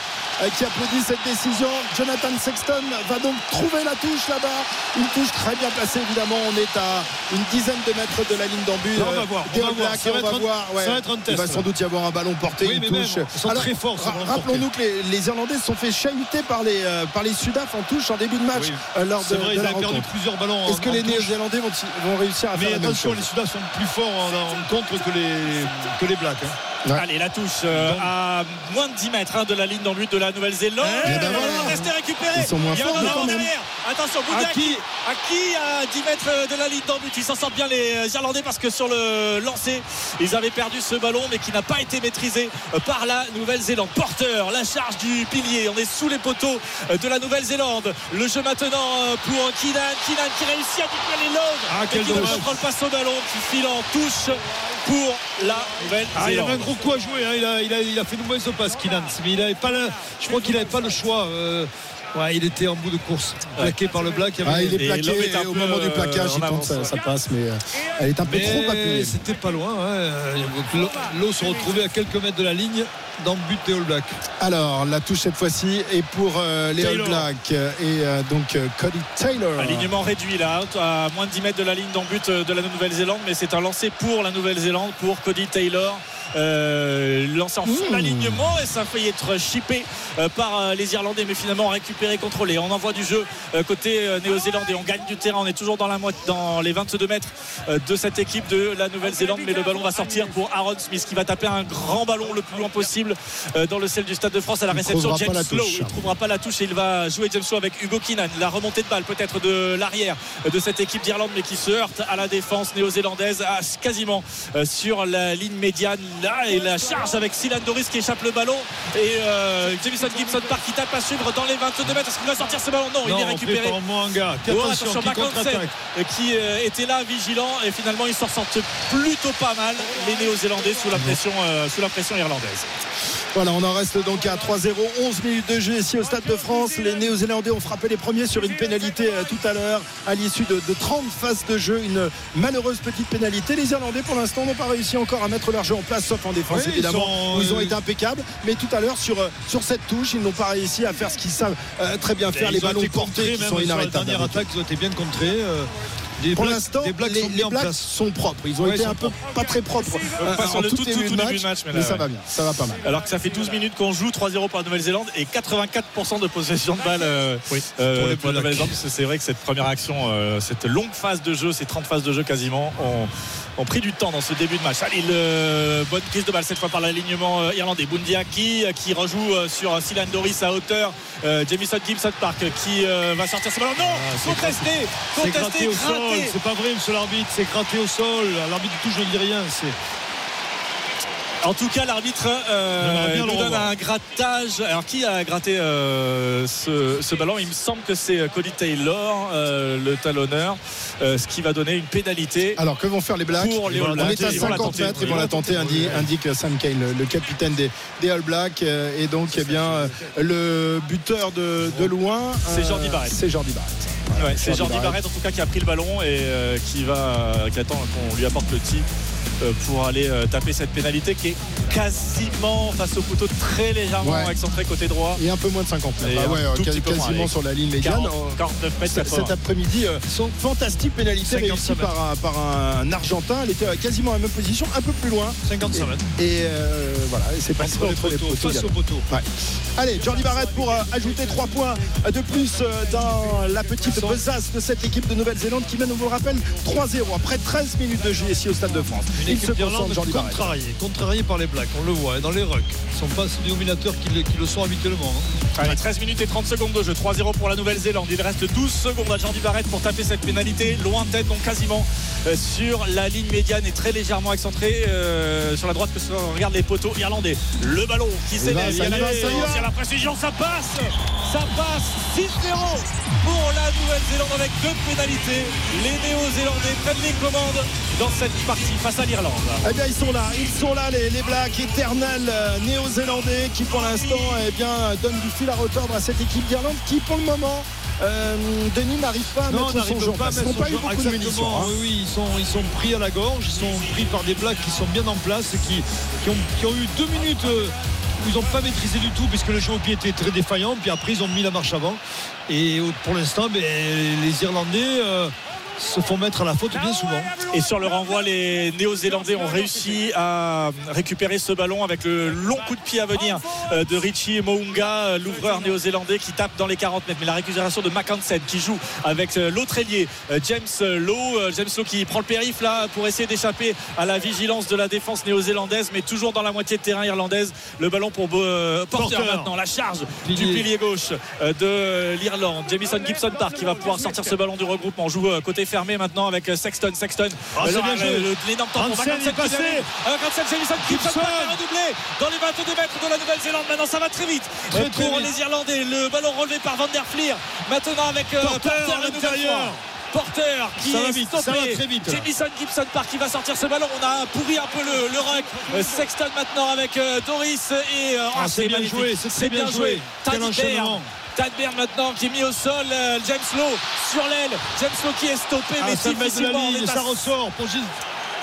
[SPEAKER 3] qui applaudit cette décision. Jonathan Sexton va donc trouver la touche là-bas. Une touche très bien placée, évidemment. On est à une dizaine de mètres de la ligne d'en-but.
[SPEAKER 4] Là, on va
[SPEAKER 3] euh,
[SPEAKER 4] voir, on va voir.
[SPEAKER 3] Blacks,
[SPEAKER 4] Ça
[SPEAKER 3] et
[SPEAKER 4] va
[SPEAKER 3] on va
[SPEAKER 4] être un-
[SPEAKER 3] voir. ouais.
[SPEAKER 4] ça va être un
[SPEAKER 3] Il va sans doute y avoir un ballon porté,
[SPEAKER 4] Oui,
[SPEAKER 3] une
[SPEAKER 4] mais même,
[SPEAKER 3] touche.
[SPEAKER 4] ils sont très forts,
[SPEAKER 3] Rappelons-nous que les, les Irlandais se sont fait chahuter par les, euh, par les Sudaf en touche en début de match
[SPEAKER 4] Oui.
[SPEAKER 3] euh, lors de,
[SPEAKER 4] C'est vrai,
[SPEAKER 3] de
[SPEAKER 4] ils
[SPEAKER 3] la
[SPEAKER 4] avaient perdu
[SPEAKER 3] rencontre.
[SPEAKER 4] plusieurs ballons. en-
[SPEAKER 3] Est-ce que les. Néo-Zélandais vont, vont réussir à
[SPEAKER 4] Mais
[SPEAKER 3] faire la même
[SPEAKER 4] attention,
[SPEAKER 3] chose
[SPEAKER 4] les Sudaf sont plus forts en, en contre que les, que les Blacks. hein.
[SPEAKER 3] Ouais.
[SPEAKER 5] Allez, la touche euh, à moins de 10 mètres hein, de la ligne d'en-but de la Nouvelle-Zélande.
[SPEAKER 3] Eh ben voilà.
[SPEAKER 5] Restez récupéré.
[SPEAKER 3] Ils sont moins
[SPEAKER 5] Il y a un
[SPEAKER 3] même.
[SPEAKER 5] derrière. Attention, Boudaki.
[SPEAKER 4] Aki.
[SPEAKER 5] Aki à 10 mètres de la ligne. Ils s'en sortent bien les Irlandais parce que sur le lancer, ils avaient perdu ce ballon mais qui n'a pas été maîtrisé euh, par la Nouvelle-Zélande. Porteur, la charge du pilier. On est sous les poteaux euh, de la Nouvelle-Zélande. Le jeu maintenant euh, pour Kinan. Kinan qui réussit à les loads.
[SPEAKER 4] Ah, quel
[SPEAKER 5] qui ne
[SPEAKER 4] dommage.
[SPEAKER 5] contrôle pas son ballon, qui file en touche pour la
[SPEAKER 4] Ah, il avait un
[SPEAKER 5] Nouvelle-Zélande.
[SPEAKER 4] gros coup à jouer. hein. Il, a, il, a, il a fait une mauvaise passe, Kinan. Mais il avait pas le- je crois qu'il n'avait pas le choix. euh, ouais, il était en bout de course. Plaqué par le Black. Il avait-
[SPEAKER 3] Ah, il est plaqué
[SPEAKER 5] est
[SPEAKER 3] et au moment du plaquage,
[SPEAKER 5] euh,
[SPEAKER 3] il tente
[SPEAKER 5] avance,
[SPEAKER 3] sa,
[SPEAKER 5] ouais.
[SPEAKER 3] sa passe, mais euh, elle est un peu trop appuyée.
[SPEAKER 4] c'était pas loin. hein. L'eau se retrouvait à quelques mètres de la ligne dans le but des All Blacks.
[SPEAKER 3] Alors, la touche cette fois-ci est pour euh, les All
[SPEAKER 4] Taylor.
[SPEAKER 3] Blacks euh, et euh, donc Cody Taylor.
[SPEAKER 5] Alignement réduit là, à moins de 10 mètres de la ligne d'en but de la Nouvelle-Zélande, mais c'est un lancer pour la Nouvelle-Zélande, pour Cody Taylor. Euh, lancé en full
[SPEAKER 3] Mmh.
[SPEAKER 5] alignement et ça a failli être chippé euh, par euh, les Irlandais mais finalement récupéré contrôlé on envoie du jeu euh, côté euh, néo-zélandais on gagne du terrain on est toujours dans, la moitié, dans les 22 mètres euh, de cette équipe de la Nouvelle-Zélande mais le ballon va sortir pour Aaron Smith qui va taper un grand ballon le plus loin possible euh, dans le ciel du Stade de France à la
[SPEAKER 3] Il
[SPEAKER 5] réception. James
[SPEAKER 3] touche.
[SPEAKER 5] il trouvera pas la touche et il va jouer James Lowe avec Hugo Kinan la remontée de balle peut-être de l'arrière de cette équipe d'Irlande mais qui se heurte à la défense néo-zélandaise quasiment euh, sur la ligne médiane. Là et la charge avec Silan Doris qui échappe le ballon. Et euh, Jamison Gibson Park qui tape à suivre dans les 22 mètres. Est-ce qu'il va sortir ce ballon? Non, il est récupéré. Oh,
[SPEAKER 4] Attention, qui
[SPEAKER 5] euh, qui était là vigilant. Et finalement ils s'en sortent plutôt pas mal les Néo-Zélandais sous la pression euh, sous la pression irlandaise
[SPEAKER 3] Voilà, on en reste donc à 3-0, 11 minutes de jeu ici au Stade de France. Les Néo-Zélandais ont frappé les premiers sur une pénalité euh, tout à l'heure à l'issue de, de 30 phases de jeu. Une malheureuse petite pénalité. Les Irlandais, pour l'instant, n'ont pas réussi encore à mettre leur jeu en place, sauf en défense,
[SPEAKER 4] Oui, ils
[SPEAKER 3] évidemment,
[SPEAKER 4] sont,
[SPEAKER 3] où ils ont
[SPEAKER 4] euh,
[SPEAKER 3] été impeccables. Mais tout à l'heure, sur, euh, sur cette touche, ils n'ont pas réussi à faire ce qu'ils savent euh, très bien faire.
[SPEAKER 4] Et
[SPEAKER 3] les
[SPEAKER 4] ils
[SPEAKER 3] ballons portés qui sont
[SPEAKER 4] sur la
[SPEAKER 3] inarrêtables.
[SPEAKER 4] dernière attaque, ils ont été bien contrés. euh, des
[SPEAKER 3] Pour l'instant,
[SPEAKER 4] Blacks
[SPEAKER 3] les,
[SPEAKER 4] sont
[SPEAKER 3] Blacks
[SPEAKER 4] place.
[SPEAKER 3] sont propres. Ils ont
[SPEAKER 4] Ouais,
[SPEAKER 3] été un
[SPEAKER 4] sont
[SPEAKER 3] peu pas très propres. Euh,
[SPEAKER 5] pas sur le
[SPEAKER 3] tout,
[SPEAKER 5] tout,
[SPEAKER 3] début,
[SPEAKER 5] tout
[SPEAKER 3] de
[SPEAKER 5] début
[SPEAKER 3] match,
[SPEAKER 5] de match, mais
[SPEAKER 3] mais
[SPEAKER 5] là,
[SPEAKER 3] ça
[SPEAKER 5] ouais.
[SPEAKER 3] va bien, ça va pas mal.
[SPEAKER 5] alors que ça fait 12 minutes qu'on joue 3-0 pour la Nouvelle-Zélande et 84% de possession de balle euh,
[SPEAKER 4] Oui,
[SPEAKER 5] euh,
[SPEAKER 4] pour les
[SPEAKER 5] pour la. Nouvelle-Zélande. C'est vrai que cette première action euh, cette longue phase de jeu ces 30 phases de jeu quasiment ont, ont pris du temps dans ce début de match. Allez le, bonne prise de balle cette fois par l'alignement irlandais. Bundiaki euh, qui rejoue sur Silan Doris à hauteur. Euh, Jamison Gibson Park qui euh, va sortir ce ballon. Non!
[SPEAKER 4] C'est
[SPEAKER 5] contesté! contesté
[SPEAKER 4] au sol, c'est pas vrai, monsieur l'arbitre, c'est gratté au sol. L'arbitre du tout, je ne dis rien. C'est
[SPEAKER 5] En tout cas, l'arbitre euh, nous donne un grattage. Alors, qui a gratté euh, ce, ce ballon? Il me semble que c'est Cody Taylor, euh, le talonneur, euh, ce qui va donner une pénalité
[SPEAKER 3] Alors que vont faire les Blacks?
[SPEAKER 5] pour les All
[SPEAKER 3] On est à
[SPEAKER 5] Ils vont la
[SPEAKER 3] 50
[SPEAKER 5] tenter.
[SPEAKER 3] mètres, ils vont la tenter, indique, indique Sam Kane, le, le capitaine des, des All Blacks. euh, Et donc, eh bien, euh, le buteur de, de loin.
[SPEAKER 5] C'est
[SPEAKER 3] euh,
[SPEAKER 5] Jordi Barrett.
[SPEAKER 3] C'est Jordi Barrett.
[SPEAKER 5] C'est
[SPEAKER 3] Jordi. Barrett
[SPEAKER 5] en tout cas qui a pris le ballon et euh, qui va qui attend qu'on lui apporte le tir euh, pour aller euh, taper cette pénalité qui est quasiment face au poteau très légèrement
[SPEAKER 3] Ouais.
[SPEAKER 5] excentré côté droit.
[SPEAKER 3] Et un peu moins de 50 mètres. Ah
[SPEAKER 5] un
[SPEAKER 3] ouais,
[SPEAKER 5] tout
[SPEAKER 3] quasi-
[SPEAKER 5] petit peu moins,
[SPEAKER 3] quasiment sur la ligne médiane.
[SPEAKER 5] 40, 49 mètres
[SPEAKER 3] C-
[SPEAKER 5] 80.
[SPEAKER 3] Cet après-midi, euh, fantastique pénalité
[SPEAKER 4] 55
[SPEAKER 3] réussie par un, par un Argentin. Elle était quasiment à la même position, un peu plus loin.
[SPEAKER 4] 55 mètres.
[SPEAKER 3] Et euh, voilà, et c'est passé
[SPEAKER 4] Entre les
[SPEAKER 3] entre les
[SPEAKER 4] poteaux, face au poteau.
[SPEAKER 3] Ouais. Allez, Jordi Barrett pour euh, ajouter 3 points de plus euh, dans la petite besace de cette équipe de Nouvelle-Zélande qui mène, on vous le rappelle, 3-0 après 13 minutes de jeu ici au Stade de France.
[SPEAKER 4] Une équipe d'Irlande contrariée, contrariée par les Blacks, on le voit, et dans les rucks. Ils ne sont pas ces dominateurs qui le, qui le sont habituellement. hein.
[SPEAKER 5] Allez, 13 minutes et 30 secondes de jeu. 3-0 pour la Nouvelle-Zélande. Il reste 12 secondes à Jordi Barrett pour taper cette pénalité. Lointaine, donc quasiment euh, sur la ligne médiane et très légèrement excentré euh, sur la droite. Que ce- on regarde les poteaux irlandais. Le ballon qui
[SPEAKER 3] va,
[SPEAKER 5] s'élève. Il y a la- la précision. Ça passe. Ça passe. 6-0 pour la Nouvelle-Zélande avec deux pénalités. Les Néo-Zélandais prennent les commandes dans cette partie face à l'Irlande.
[SPEAKER 3] Eh bien, ils sont là, ils sont là, les, les Blacks éternels euh, néo-zélandais qui, pour l'instant, eh bien, donnent du fil à retordre à cette équipe d'Irlande qui, pour le moment, euh, Denis n'arrive pas à
[SPEAKER 4] Non, on
[SPEAKER 3] mettre son
[SPEAKER 4] pas.
[SPEAKER 3] Ils n'ont pas eu beaucoup de munitions.
[SPEAKER 4] Exactement,
[SPEAKER 3] hein.
[SPEAKER 4] Oui, oui, ils sont, ils sont pris à la gorge, ils sont pris par des Blacks qui sont bien en place et qui, qui, ont, qui ont eu deux minutes euh, où ils n'ont pas maîtrisé du tout puisque le jeu au pied était très défaillant. Puis après, ils ont mis la marche avant. Et euh, pour l'instant, ben, les Irlandais euh, se font mettre à la faute bien souvent.
[SPEAKER 5] Et sur le renvoi, les Néo-Zélandais ont réussi à récupérer ce ballon avec le long coup de pied à venir euh, de Richie Mounga, euh, l'ouvreur néo-zélandais qui tape dans les 40 mètres. Mais la récupération de Mackensen qui joue avec euh, l'autre ailier, James Lowe. James Lowe qui prend le périph' là pour essayer d'échapper à la vigilance de la défense néo-zélandaise, mais toujours dans la moitié de terrain irlandaise. Le ballon pour Porter,
[SPEAKER 4] Porter.
[SPEAKER 5] maintenant, la charge
[SPEAKER 4] Pilier.
[SPEAKER 5] du pilier gauche de l'Irlande. Jamison Gibson Park qui va pouvoir sortir ce ballon du regroupement. On joue côté fermé maintenant avec euh, Sexton. Sexton,
[SPEAKER 4] Ah, c'est
[SPEAKER 5] euh,
[SPEAKER 4] bien
[SPEAKER 5] le-
[SPEAKER 4] joué.
[SPEAKER 5] l'énorme temps pour
[SPEAKER 4] Hansen
[SPEAKER 5] Mackensen
[SPEAKER 4] est
[SPEAKER 5] qui
[SPEAKER 4] passé.
[SPEAKER 5] euh, Gibson a redoublé dans les 22 mètres de la Nouvelle-Zélande. Maintenant, ça va très vite
[SPEAKER 4] Très,
[SPEAKER 5] euh,
[SPEAKER 4] très
[SPEAKER 5] pour
[SPEAKER 4] vite.
[SPEAKER 5] les Irlandais. Le ballon relevé par Van der Fleer. Maintenant avec euh,
[SPEAKER 4] Porter à l'intérieur.
[SPEAKER 5] Porter qui
[SPEAKER 4] Ça
[SPEAKER 5] est
[SPEAKER 4] vite,
[SPEAKER 5] stoppé.
[SPEAKER 4] ça va très vite.
[SPEAKER 5] Jamison Gibson Park qui va sortir ce ballon. On a pourri un peu le, le ruck. Euh, Sexton maintenant avec euh, Doris et euh,
[SPEAKER 4] Ah, c'est bien joué, c'est très bien joué. Quel enchaînement.
[SPEAKER 5] Tad Baird maintenant qui est mis au sol. euh, James Lowe sur l'aile. James Lowe qui est stoppé,
[SPEAKER 4] À
[SPEAKER 5] mais
[SPEAKER 4] 5 mètres de la
[SPEAKER 5] difficilement.
[SPEAKER 4] Ça ressort pour juste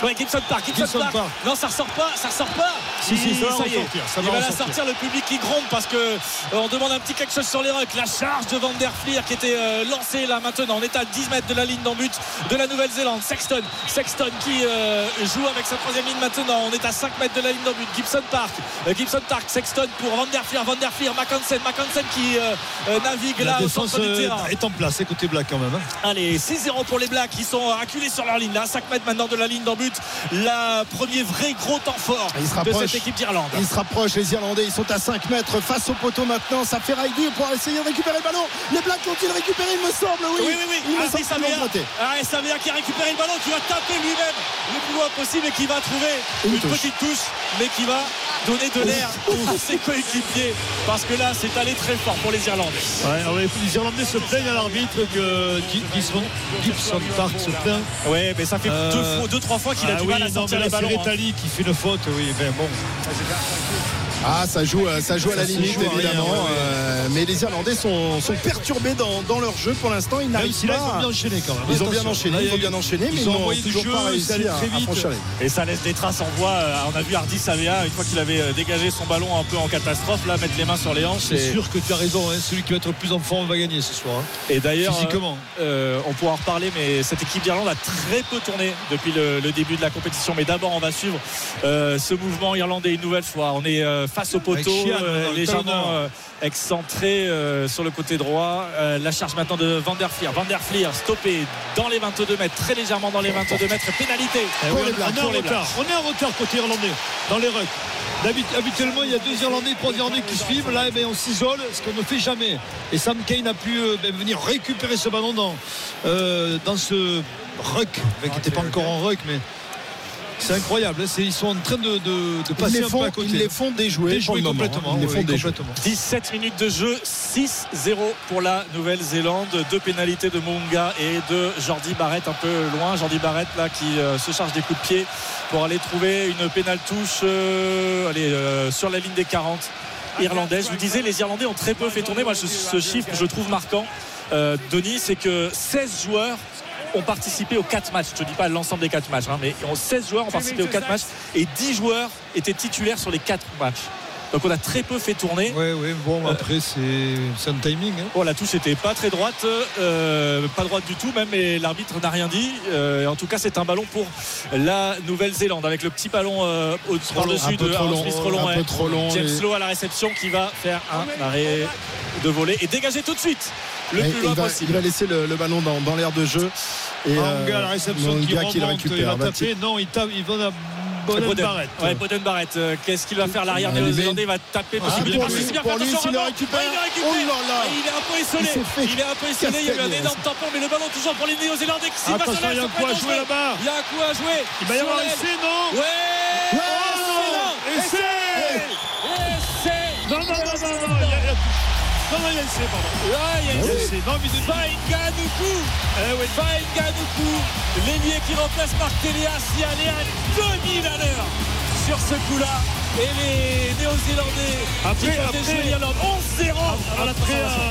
[SPEAKER 5] Ouais, Gibson Park, Gibson,
[SPEAKER 4] Gibson
[SPEAKER 5] Park.
[SPEAKER 4] Park.
[SPEAKER 5] Non, ça ressort pas, ça ressort pas.
[SPEAKER 4] Si, si, ça va
[SPEAKER 5] y est.
[SPEAKER 4] ressortir, ça
[SPEAKER 5] Il
[SPEAKER 4] va
[SPEAKER 5] la sortir, le public qui gronde parce que euh, on demande un petit quelque chose sur les rucks. La charge de Van der Fleer qui était euh, lancée là maintenant. On est à 10 mètres de la ligne d'en but de la Nouvelle-Zélande. Sexton, Sexton qui euh, joue avec sa troisième ligne maintenant. On est à 5 mètres de la ligne d'en but. Gibson Park, Gibson Park, Sexton pour Van der Fleer, Van der Fleer, Mackensen, Mackensen qui navigue
[SPEAKER 4] la
[SPEAKER 5] là au centre du terrain.
[SPEAKER 4] est en place, côté Black quand même. hein.
[SPEAKER 5] Allez, 6-0 pour les Blacks qui sont acculés sur leur ligne. Là, 5 mètres maintenant de la ligne d'en but. La premier vrai gros temps fort
[SPEAKER 3] Il se
[SPEAKER 5] de
[SPEAKER 3] rapproche.
[SPEAKER 5] cette équipe d'Irlande.
[SPEAKER 3] Ils se rapprochent, les Irlandais, ils sont à 5 mètres face au poteau maintenant. Ça fait dur pour essayer de récupérer le ballon. Les Blacks ont-ils récupéré, il me semble, oui.
[SPEAKER 5] Oui, oui, oui.
[SPEAKER 3] Il me
[SPEAKER 5] Ardi
[SPEAKER 3] semble.
[SPEAKER 5] Ah, Savea qui a récupéré le ballon, qui va taper lui-même le plus loin possible et qui va trouver
[SPEAKER 3] Une
[SPEAKER 5] une,
[SPEAKER 3] touche.
[SPEAKER 5] petite touche, mais qui va donner de l'air à ses coéquipiers. Parce que là, c'est allé très fort pour les Irlandais.
[SPEAKER 4] Ouais, alors les, Irlandais se plaignent à l'arbitre que Gi- Gibson, Gibson Park se plaint.
[SPEAKER 5] Ouais, mais ça fait
[SPEAKER 4] Euh,
[SPEAKER 5] deux, fois, deux, trois fois qu'il a
[SPEAKER 4] Ah
[SPEAKER 5] du
[SPEAKER 4] oui,
[SPEAKER 5] mal à
[SPEAKER 4] non,
[SPEAKER 5] sortir
[SPEAKER 4] mais
[SPEAKER 5] les
[SPEAKER 4] là, c'est
[SPEAKER 5] ballons. hein.
[SPEAKER 4] Rettali qui fait une faute, oui, ben bon.
[SPEAKER 3] Ah, ça joue, euh, ça joue à la limite,
[SPEAKER 4] joue à rien,
[SPEAKER 3] évidemment.
[SPEAKER 4] ouais, ouais.
[SPEAKER 3] euh, mais les Irlandais sont, sont perturbés dans, dans leur jeu pour l'instant. Ils n'arrivent
[SPEAKER 4] si là, ils ont
[SPEAKER 3] pas.
[SPEAKER 4] bien enchaîné quand même.
[SPEAKER 3] Ils ont bien enchaîné, ils ont bien
[SPEAKER 4] eu-
[SPEAKER 3] enchaîné, mais
[SPEAKER 4] ils
[SPEAKER 3] n'ont toujours
[SPEAKER 4] jeu,
[SPEAKER 3] pas réussi à,
[SPEAKER 4] très vite.
[SPEAKER 5] Et ça laisse des traces. On voit, euh, on a vu Hardy Savea, une fois qu'il avait dégagé son ballon un peu en catastrophe, là, mettre les mains sur les hanches.
[SPEAKER 4] C'est
[SPEAKER 5] Et,
[SPEAKER 4] sûr que tu as raison, hein, celui qui va être le plus en forme va gagner ce soir. hein.
[SPEAKER 5] et d'ailleurs,
[SPEAKER 4] Physiquement.
[SPEAKER 5] euh, on pourra en reparler, mais cette équipe d'Irlande a très peu tourné depuis le, le début de la compétition. Mais d'abord, on va suivre euh, ce mouvement irlandais une nouvelle fois. On est euh, face au poteau, euh, légèrement euh, excentré euh, sur le côté droit. La charge maintenant de Van der. Van stoppé dans les 22 mètres, très légèrement dans les 22 mètres. Pénalité.
[SPEAKER 4] Eh
[SPEAKER 3] Pour
[SPEAKER 4] oui,
[SPEAKER 3] les
[SPEAKER 4] on- est en
[SPEAKER 5] les
[SPEAKER 4] retard. On est en retard côté irlandais dans les rucks. Habituellement, il y a deux Irlandais, trois Irlandais qui suivent. Là, eh ben, on s'isole, ce qu'on ne fait jamais. Et Sam Kane a pu ben, venir récupérer ce ballon dans, euh, dans ce ruck, qui n'était pas encore en ruck, mais c'est incroyable. hein. C'est- Ils sont en train de, de- de
[SPEAKER 3] Ils
[SPEAKER 4] passer
[SPEAKER 3] les
[SPEAKER 4] un
[SPEAKER 3] font,
[SPEAKER 4] peu à côté.
[SPEAKER 3] ils les font déjouer. pour
[SPEAKER 4] Déjouer
[SPEAKER 3] le moment.
[SPEAKER 4] complètement.
[SPEAKER 3] Ils les
[SPEAKER 4] oui,
[SPEAKER 3] font
[SPEAKER 4] oui,
[SPEAKER 3] déjouer.
[SPEAKER 4] complètement.
[SPEAKER 5] 17 minutes de jeu, 6-0 pour la Nouvelle-Zélande. Deux pénalités de Munga et de Jordi Barrett un peu loin. Jordi Barrett là qui euh, se charge des coups de pied pour aller trouver une pénale touche euh, allez, euh, sur la ligne des 40 irlandaises. Je vous disais, les Irlandais ont très peu fait tourner. Moi, ce, ce chiffre, je trouve marquant. Euh, Denis, c'est que 16 joueurs ont participé aux 4 matchs. Je te dis pas l'ensemble des 4 matchs, hein, mais 16 joueurs ont participé aux 4 matchs et 10 joueurs étaient titulaires sur les 4 matchs. Donc on a très peu fait tourner.
[SPEAKER 4] Oui, oui, bon, après, c'est un timing. Hein.
[SPEAKER 5] Bon, la touche n'était pas très droite, euh, pas droite du tout même, et l'arbitre n'a rien dit. Euh, en tout cas, c'est un ballon pour la Nouvelle-Zélande avec le petit ballon euh, au-dessus de
[SPEAKER 3] trop long,
[SPEAKER 5] Smith trop long,
[SPEAKER 3] un peu trop long,
[SPEAKER 5] James
[SPEAKER 3] et-
[SPEAKER 5] Lowe à la réception qui va faire un arrêt de volée et dégager tout de suite le
[SPEAKER 3] Et
[SPEAKER 5] plus loin
[SPEAKER 3] il, va,
[SPEAKER 5] possible.
[SPEAKER 3] il va laisser le, le ballon dans, dans l'air de jeu. Et euh,
[SPEAKER 4] la réception qui remonte,
[SPEAKER 3] qui le
[SPEAKER 4] il
[SPEAKER 3] récupère.
[SPEAKER 4] va taper. Non, il tape, il va Boden
[SPEAKER 5] Boden.
[SPEAKER 4] Barrett.
[SPEAKER 5] Ouais, Boden Barrett. Euh, Qu'est-ce qu'il va faire l'arrière
[SPEAKER 3] Ah,
[SPEAKER 5] néo-zélandais Il va taper
[SPEAKER 3] Ah,
[SPEAKER 5] possiblement.
[SPEAKER 3] pour lui,
[SPEAKER 5] C'est bien,
[SPEAKER 3] pour
[SPEAKER 5] fais
[SPEAKER 3] lui,
[SPEAKER 5] attention,
[SPEAKER 3] s'il le
[SPEAKER 5] Ramon.
[SPEAKER 3] récupère.
[SPEAKER 5] Ouais, il récupère.
[SPEAKER 3] Oh là là.
[SPEAKER 5] Et il est un peu esselé.
[SPEAKER 3] Il
[SPEAKER 5] est un peu esselé. Il y a eu un énorme tampon, mais le ballon toujours pour les néo-zélandais. qui s'y
[SPEAKER 4] Attention, il y a un coup à jouer là-bas.
[SPEAKER 5] Il y a un coup à jouer.
[SPEAKER 4] Il va y avoir
[SPEAKER 5] l'aile.
[SPEAKER 4] essai, non
[SPEAKER 5] Ouais.
[SPEAKER 4] Essai
[SPEAKER 5] Essai.
[SPEAKER 4] Non, non, non, non, non, il a- il a- non, il a essai, pardon.
[SPEAKER 5] Ouais, il y a
[SPEAKER 4] Il y a
[SPEAKER 5] essai.
[SPEAKER 4] essai. Non, mais
[SPEAKER 5] Faïganuku eh oui, Faïganuku L'ailier qui remplace Marc Téléas y allait à 2000 à l'heure sur ce coup-là et les Néo-Zélandais qui
[SPEAKER 4] Après- après-
[SPEAKER 5] déjouer l'Irlande 11-0 à la
[SPEAKER 4] Après
[SPEAKER 5] prolongation.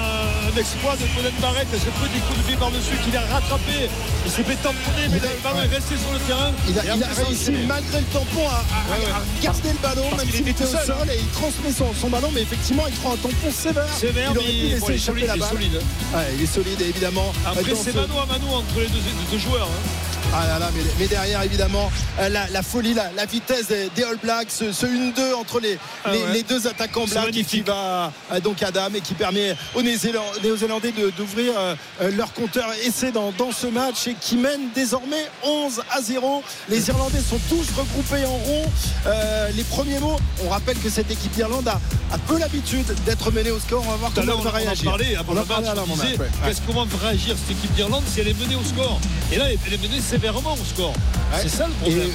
[SPEAKER 4] un, exploit de Boden Barrett, c'est peu des coups de pied par-dessus qu'il a rattrapé. Il s'est fait tamponner, mais
[SPEAKER 3] Il a-
[SPEAKER 4] le ballon est resté sur le terrain.
[SPEAKER 3] Il a, il réussi malgré le tampon à, à-
[SPEAKER 4] Ouais, ouais.
[SPEAKER 3] à garder le ballon
[SPEAKER 4] Parce
[SPEAKER 3] même s'il
[SPEAKER 4] était
[SPEAKER 3] était
[SPEAKER 4] tout
[SPEAKER 3] au
[SPEAKER 4] seul.
[SPEAKER 3] sol et il transmet son, son ballon mais effectivement il prend un tampon sévère,
[SPEAKER 4] Sévère,
[SPEAKER 3] il aurait pu
[SPEAKER 4] mais
[SPEAKER 3] laisser
[SPEAKER 4] bon, il est
[SPEAKER 3] échapper
[SPEAKER 4] solide,
[SPEAKER 3] la
[SPEAKER 4] il est solide.
[SPEAKER 3] Ouais, il est solide et évidemment
[SPEAKER 4] Après, c'est
[SPEAKER 3] ce-
[SPEAKER 4] mano à mano entre les deux, les deux joueurs. hein.
[SPEAKER 3] Ah là là, mais, mais derrière évidemment euh, la, la folie, la, la vitesse des, des All Blacks, ce, ce 1-2 entre les,
[SPEAKER 4] Ah
[SPEAKER 3] les,
[SPEAKER 4] ouais.
[SPEAKER 3] les deux attaquants et qui va euh, donc Adam et qui permet aux Néo-Zéland- Néo-Zélandais d'ouvrir euh, leur compteur essai dans, dans ce match et qui mène désormais 11 à 0. Les Irlandais sont tous regroupés en rond. Euh, les premiers mots, on rappelle que cette équipe d'Irlande a, a peu l'habitude d'être menée au score. On va voir comment
[SPEAKER 4] on,
[SPEAKER 3] va
[SPEAKER 4] on
[SPEAKER 3] réagir.
[SPEAKER 4] avant
[SPEAKER 3] On
[SPEAKER 4] le match. On disait
[SPEAKER 3] ouais.
[SPEAKER 4] qu'est-ce- comment va réagir cette équipe d'Irlande si elle est menée au score? Et là, elle est menée sévèrement au score. C'est ça le problème.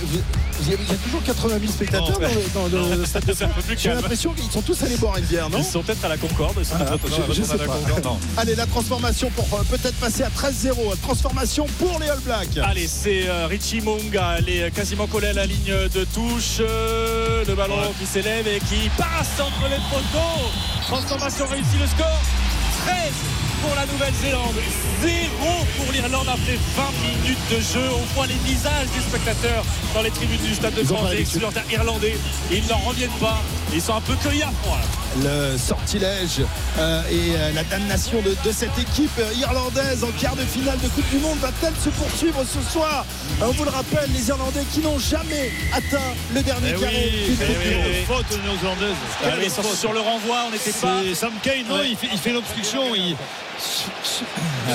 [SPEAKER 3] il y a il y a toujours 80 000 spectateurs
[SPEAKER 4] Non,
[SPEAKER 3] dans le, dans le stade de J'ai l'impression qu'ils sont tous allés boire une bière, non
[SPEAKER 5] Ils sont peut-être à la Concorde. Ils sont
[SPEAKER 3] Ah, je- je
[SPEAKER 5] la. Concorde.
[SPEAKER 3] Allez, la transformation pour euh, peut-être passer à 13-0. Transformation pour les All Blacks.
[SPEAKER 5] Allez, c'est euh, Richie Monga. Elle est quasiment collée à la ligne de touche. Euh, le ballon qui s'élève et qui passe entre les poteaux. Transformation réussie. Le score 13 pour la Nouvelle-Zélande. 0 pour l'Irlande après 20 minutes de jeu. On voit les visages des spectateurs dans les tribunes du Stade de France
[SPEAKER 3] pas
[SPEAKER 5] des irlandais. Ils n'en reviennent pas. Ils sont un peu cueillis à froid.
[SPEAKER 3] Le sortilège euh, et euh, la damnation de, de cette équipe euh, irlandaise en quart de finale de Coupe du Monde va-t-elle se poursuivre ce soir On vous le rappelle, les Irlandais qui n'ont jamais atteint le dernier
[SPEAKER 4] Eh
[SPEAKER 3] carré
[SPEAKER 4] oui,
[SPEAKER 3] d'une
[SPEAKER 4] eh
[SPEAKER 3] Coupe
[SPEAKER 4] oui,
[SPEAKER 3] du Monde.
[SPEAKER 4] eh oui. faute néo-zélandaise.
[SPEAKER 5] Ah, mais sur, sur le renvoi, on n'était pas.
[SPEAKER 4] C'est Sam Kane, non, il fait, il fait l'obstruction. Il...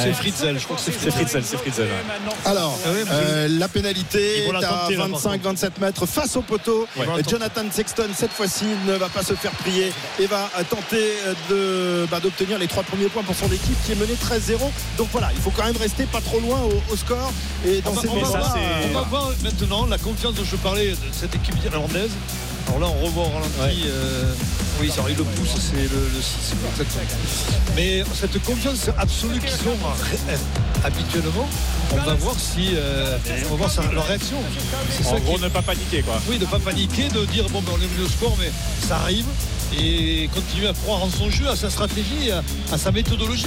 [SPEAKER 4] C'est Fritzel, je crois que c'est
[SPEAKER 5] Fritzel, c'est Fritzel. ouais.
[SPEAKER 3] Alors,
[SPEAKER 4] Ah
[SPEAKER 3] euh, la pénalité est à
[SPEAKER 4] tenter, là, par
[SPEAKER 3] 25-27 mètres face au poteau. Jonathan Sexton, cette fois-ci, ne va pas se faire prier et va tenter de, bah, d'obtenir les trois premiers points pour son équipe qui est menée 13-0. Donc voilà, il faut quand même rester pas trop loin au, au score. Et dans
[SPEAKER 4] On va,
[SPEAKER 3] ces
[SPEAKER 4] va on va voir maintenant la confiance dont je parlais de cette équipe irlandaise. Alors là, on revoit au ralenti. euh, oui, ça, il le pousse, c'est le, le 6, exactement. Mais cette confiance absolue qu'ils ont euh, habituellement, on va voir si, euh, on va voir leur réaction. C'est
[SPEAKER 5] En
[SPEAKER 4] ça
[SPEAKER 5] gros,
[SPEAKER 4] qui,
[SPEAKER 5] ne pas paniquer, quoi.
[SPEAKER 4] oui, de pas paniquer, de dire bon, ben, on est venu au score, mais ça arrive. Et continuer à croire en son jeu, à sa stratégie, à, à sa méthodologie.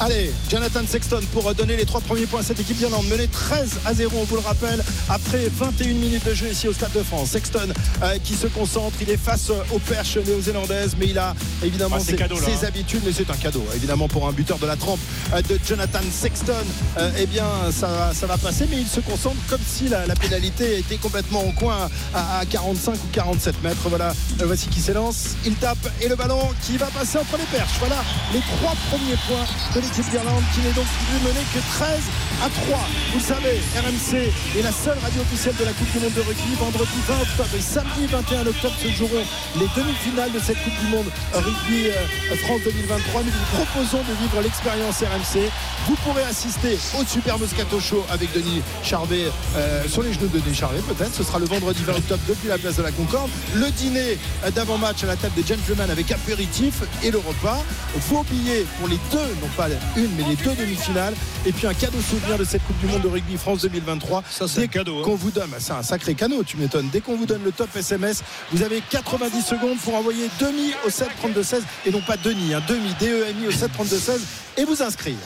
[SPEAKER 3] Allez, Jonathan Sexton pour donner les trois premiers points à cette équipe d'Irlande, menée 13 à 0, on vous le rappelle, après 21 minutes de jeu ici au Stade de France. Sexton euh, qui se concentre, il est face aux perches néo-zélandaises, mais il a évidemment
[SPEAKER 5] Ah,
[SPEAKER 3] ses,
[SPEAKER 5] cadeau, là,
[SPEAKER 3] ses
[SPEAKER 5] hein.
[SPEAKER 3] habitudes, mais c'est un cadeau, évidemment pour un buteur de la trempe euh, de Jonathan Sexton. Euh, eh bien, ça, va- ça va passer, mais il se concentre comme si la, la pénalité était complètement au coin à, à 45 ou 47 mètres. Voilà, euh, voici qui s'élance, il tape et le ballon qui va passer entre les perches. Voilà les trois premiers points de l'équipe d'Irlande qui n'est donc plus menée que 13 à 3. Vous savez, RMC est la seule radio officielle de la Coupe du Monde de rugby. Vendredi 20 octobre et samedi 21 octobre se joueront les demi-finales de cette Coupe du Monde rugby euh, France 2023. Nous vous proposons de vivre l'expérience RMC. Vous pourrez assister au Super Moscato Show avec Denis Charvet euh, sur les genoux de Denis Charvet peut-être. Ce sera le vendredi 20 octobre depuis la place de la Concorde. Le dîner euh, d'avant-match à la table des gentlemen avec apéritif et le repas. Vos billets pour les deux, non pas une, mais les deux demi-finales. Et puis un cadeau souvenir de cette Coupe du Monde de rugby France 2023.
[SPEAKER 4] Ça, c'est un cadeau, hein.
[SPEAKER 3] qu'on vous donne, bah, c'est un sacré cadeau, tu m'étonnes. Dès qu'on vous donne le top SMS, vous avez 90 secondes pour envoyer demi au 7 32 16 et non pas Denis, hein, demi, D-E-M-I au 7 32 16 et vous inscrire.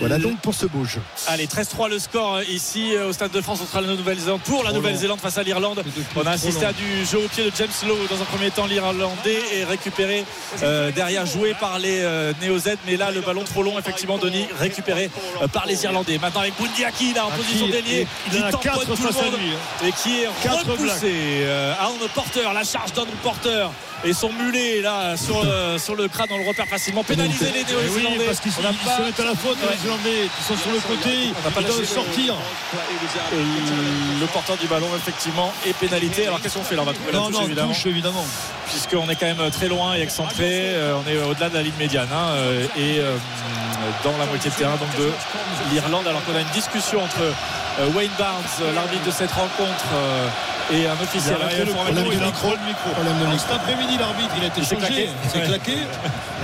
[SPEAKER 3] Voilà donc pour ce beau jeu.
[SPEAKER 5] Allez, 13-3 le score euh, ici euh, au Stade de France contre la Nouvelle-Zélande pour la Nouvelle-Zélande face à l'Irlande. On a assisté à du jeu au pied de James Lowe dans un premier temps l'Irlandais et récupéré euh, derrière joué par les euh, Néo-Z mais là le ballon trop long effectivement Denis récupéré euh, par les Irlandais. Maintenant avec Bundiaki là en position d'ailier
[SPEAKER 4] il
[SPEAKER 5] qui tamponne
[SPEAKER 4] quatre
[SPEAKER 5] tout le
[SPEAKER 4] face à
[SPEAKER 5] monde
[SPEAKER 4] lui, hein.
[SPEAKER 5] et qui est repoussé. Euh, Arnold Porter, la charge d'Arnold Porter et son mulet là sur, euh, sur le crâne on le repère facilement. Pénaliser les
[SPEAKER 4] Eh oui,
[SPEAKER 5] Néo-Zélandais.
[SPEAKER 4] parce qu'ils
[SPEAKER 5] On n'a
[SPEAKER 4] ils
[SPEAKER 5] pas-
[SPEAKER 4] se mettent à la faute,
[SPEAKER 5] Ouais.
[SPEAKER 4] les Irlandais, qui sont sur le côté,
[SPEAKER 5] n'a pas
[SPEAKER 4] ils doivent
[SPEAKER 5] le-
[SPEAKER 4] sortir.
[SPEAKER 5] Et le porteur du ballon effectivement est pénalité. Alors qu'est-ce qu'on fait là? On va trouver la touche
[SPEAKER 4] non,
[SPEAKER 5] évidemment.
[SPEAKER 4] touche évidemment.
[SPEAKER 5] puisqu'on est quand même très loin et excentré. Euh, on est au-delà de la ligne médiane hein, euh, et euh, dans la moitié de terrain donc de l'Irlande. Alors qu'on a une discussion entre Wayne Barnes, l'arbitre de cette rencontre, et un officiel.
[SPEAKER 4] Micro. cet après-midi, l'arbitre, il a été
[SPEAKER 5] Il
[SPEAKER 4] changé. C'est claqué.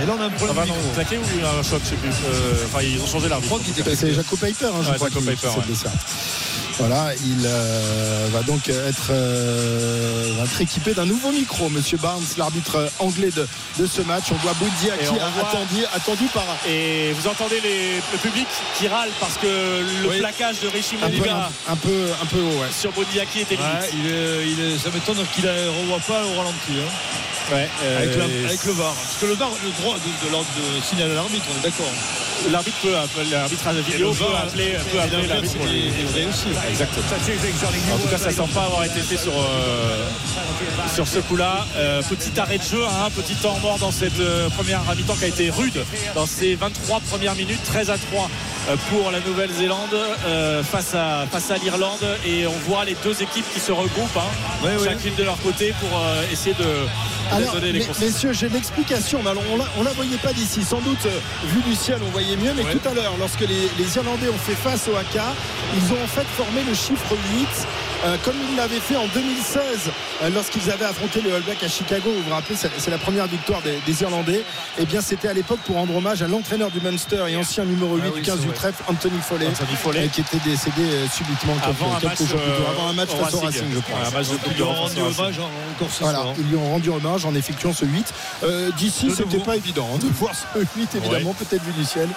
[SPEAKER 4] Et là, on a un
[SPEAKER 5] Ah
[SPEAKER 4] problème
[SPEAKER 5] bah non, claqué ou un choc, je sais plus. Euh, Enfin, ils ont changé l'arbitre.
[SPEAKER 3] C'est Jaco Piper, hein, je
[SPEAKER 5] Ouais,
[SPEAKER 3] crois,
[SPEAKER 5] Jaco
[SPEAKER 3] qui-
[SPEAKER 5] Piper,
[SPEAKER 3] qui
[SPEAKER 5] ouais.
[SPEAKER 3] Voilà, il euh, va donc être, euh, va être équipé d'un nouveau micro, Monsieur Barnes, l'arbitre anglais de, de ce match. On voit
[SPEAKER 5] Et
[SPEAKER 3] Boudiaki
[SPEAKER 5] on voit-
[SPEAKER 3] attendu, attendu par
[SPEAKER 5] Et vous entendez les- le public qui râle parce que le
[SPEAKER 4] Oui.
[SPEAKER 5] plaquage de Richie
[SPEAKER 3] un peu,
[SPEAKER 5] Monica
[SPEAKER 3] un, peu, un peu haut. Ouais.
[SPEAKER 5] sur Bodiaki était limite.
[SPEAKER 4] Ouais, il est- il est- ça m'étonne qu'il ne revoit pas au ralenti. hein.
[SPEAKER 5] Ouais, euh,
[SPEAKER 4] avec, la- avec le VAR. Parce que le VAR, le droit de, de signaler à l'arbitre, on est d'accord.
[SPEAKER 5] L'arbitre peut appeler, l'arbitrage vidéo peut appeler, peut appeler l'arbitre pour lui. Exactement. En tout cas, ça semble pas avoir été fait sur, euh, sur ce coup-là. Euh, petit arrêt de jeu, hein, petit temps mort dans cette euh, première mi-temps qui a été rude dans ces 23 premières minutes, 13 à 3 euh, pour la Nouvelle-Zélande face à, face à l'Irlande. Et on voit les deux équipes qui se regroupent, hein, chacune de leur côté pour essayer de,
[SPEAKER 3] Alors,
[SPEAKER 5] donner les
[SPEAKER 3] messieurs, j'ai l'explication. Mais alors, on la, on la voyait pas d'ici. Sans doute, vu du ciel, on voyait mieux. Mais
[SPEAKER 4] Ouais.
[SPEAKER 3] tout à l'heure, lorsque les, les Irlandais ont fait face au AK, ils ont en fait formé le chiffre 8. euh, comme ils l'avaient fait en 2016 euh, lorsqu'ils avaient affronté les All Blacks à Chicago, vous vous rappelez, c'est la première victoire des, des Irlandais. Et bien, c'était à l'époque pour rendre hommage à l'entraîneur du Munster et ancien numéro 8
[SPEAKER 4] Ah oui,
[SPEAKER 3] du 15
[SPEAKER 4] c'est
[SPEAKER 3] du trèfle, Anthony Foley. euh, qui était décédé euh, subitement quelques,
[SPEAKER 5] Avant un match,
[SPEAKER 3] quelques jours plus tôt,
[SPEAKER 5] euh,
[SPEAKER 3] avant un match
[SPEAKER 5] au
[SPEAKER 3] face au
[SPEAKER 5] Racing.
[SPEAKER 3] Racing, je crois.
[SPEAKER 5] Un match de
[SPEAKER 4] Ils lui ont rendu hommage encore ce
[SPEAKER 3] Voilà,
[SPEAKER 4] soir.
[SPEAKER 3] ils lui ont rendu hommage en effectuant ce 8. Euh, D'ici, c'était pas évident hein, de voir ce 8, évidemment, peut-être vu du ciel,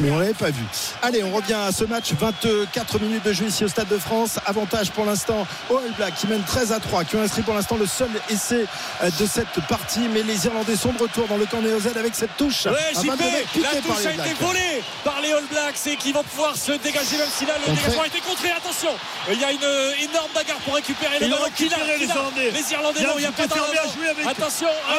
[SPEAKER 3] mais on l'avait pas vu. Allez, on revient à ce match. 24 minutes de jeu ici au Stade de France. Avantage pour l'instant aux All Blacks qui mènent 13 à 3, qui ont inscrit pour l'instant le seul essai euh, de cette partie. Mais les Irlandais sont de retour dans le camp néo-Z avec cette touche.
[SPEAKER 5] Ouais,
[SPEAKER 3] à 22
[SPEAKER 5] JP,
[SPEAKER 3] mètres,
[SPEAKER 5] la touche a été volée par les All Blacks et qui vont pouvoir se dégager même si là le
[SPEAKER 3] Contré.
[SPEAKER 5] dégagement a été contré. Attention, il y a une euh, énorme bagarre pour récupérer le ballon. Qui
[SPEAKER 4] les
[SPEAKER 5] l'a
[SPEAKER 4] Irlandais.
[SPEAKER 5] Les Irlandais,
[SPEAKER 4] Il y a
[SPEAKER 5] non, il n'y a
[SPEAKER 4] un
[SPEAKER 5] pas
[SPEAKER 4] avec.
[SPEAKER 5] Attention,
[SPEAKER 4] Ah.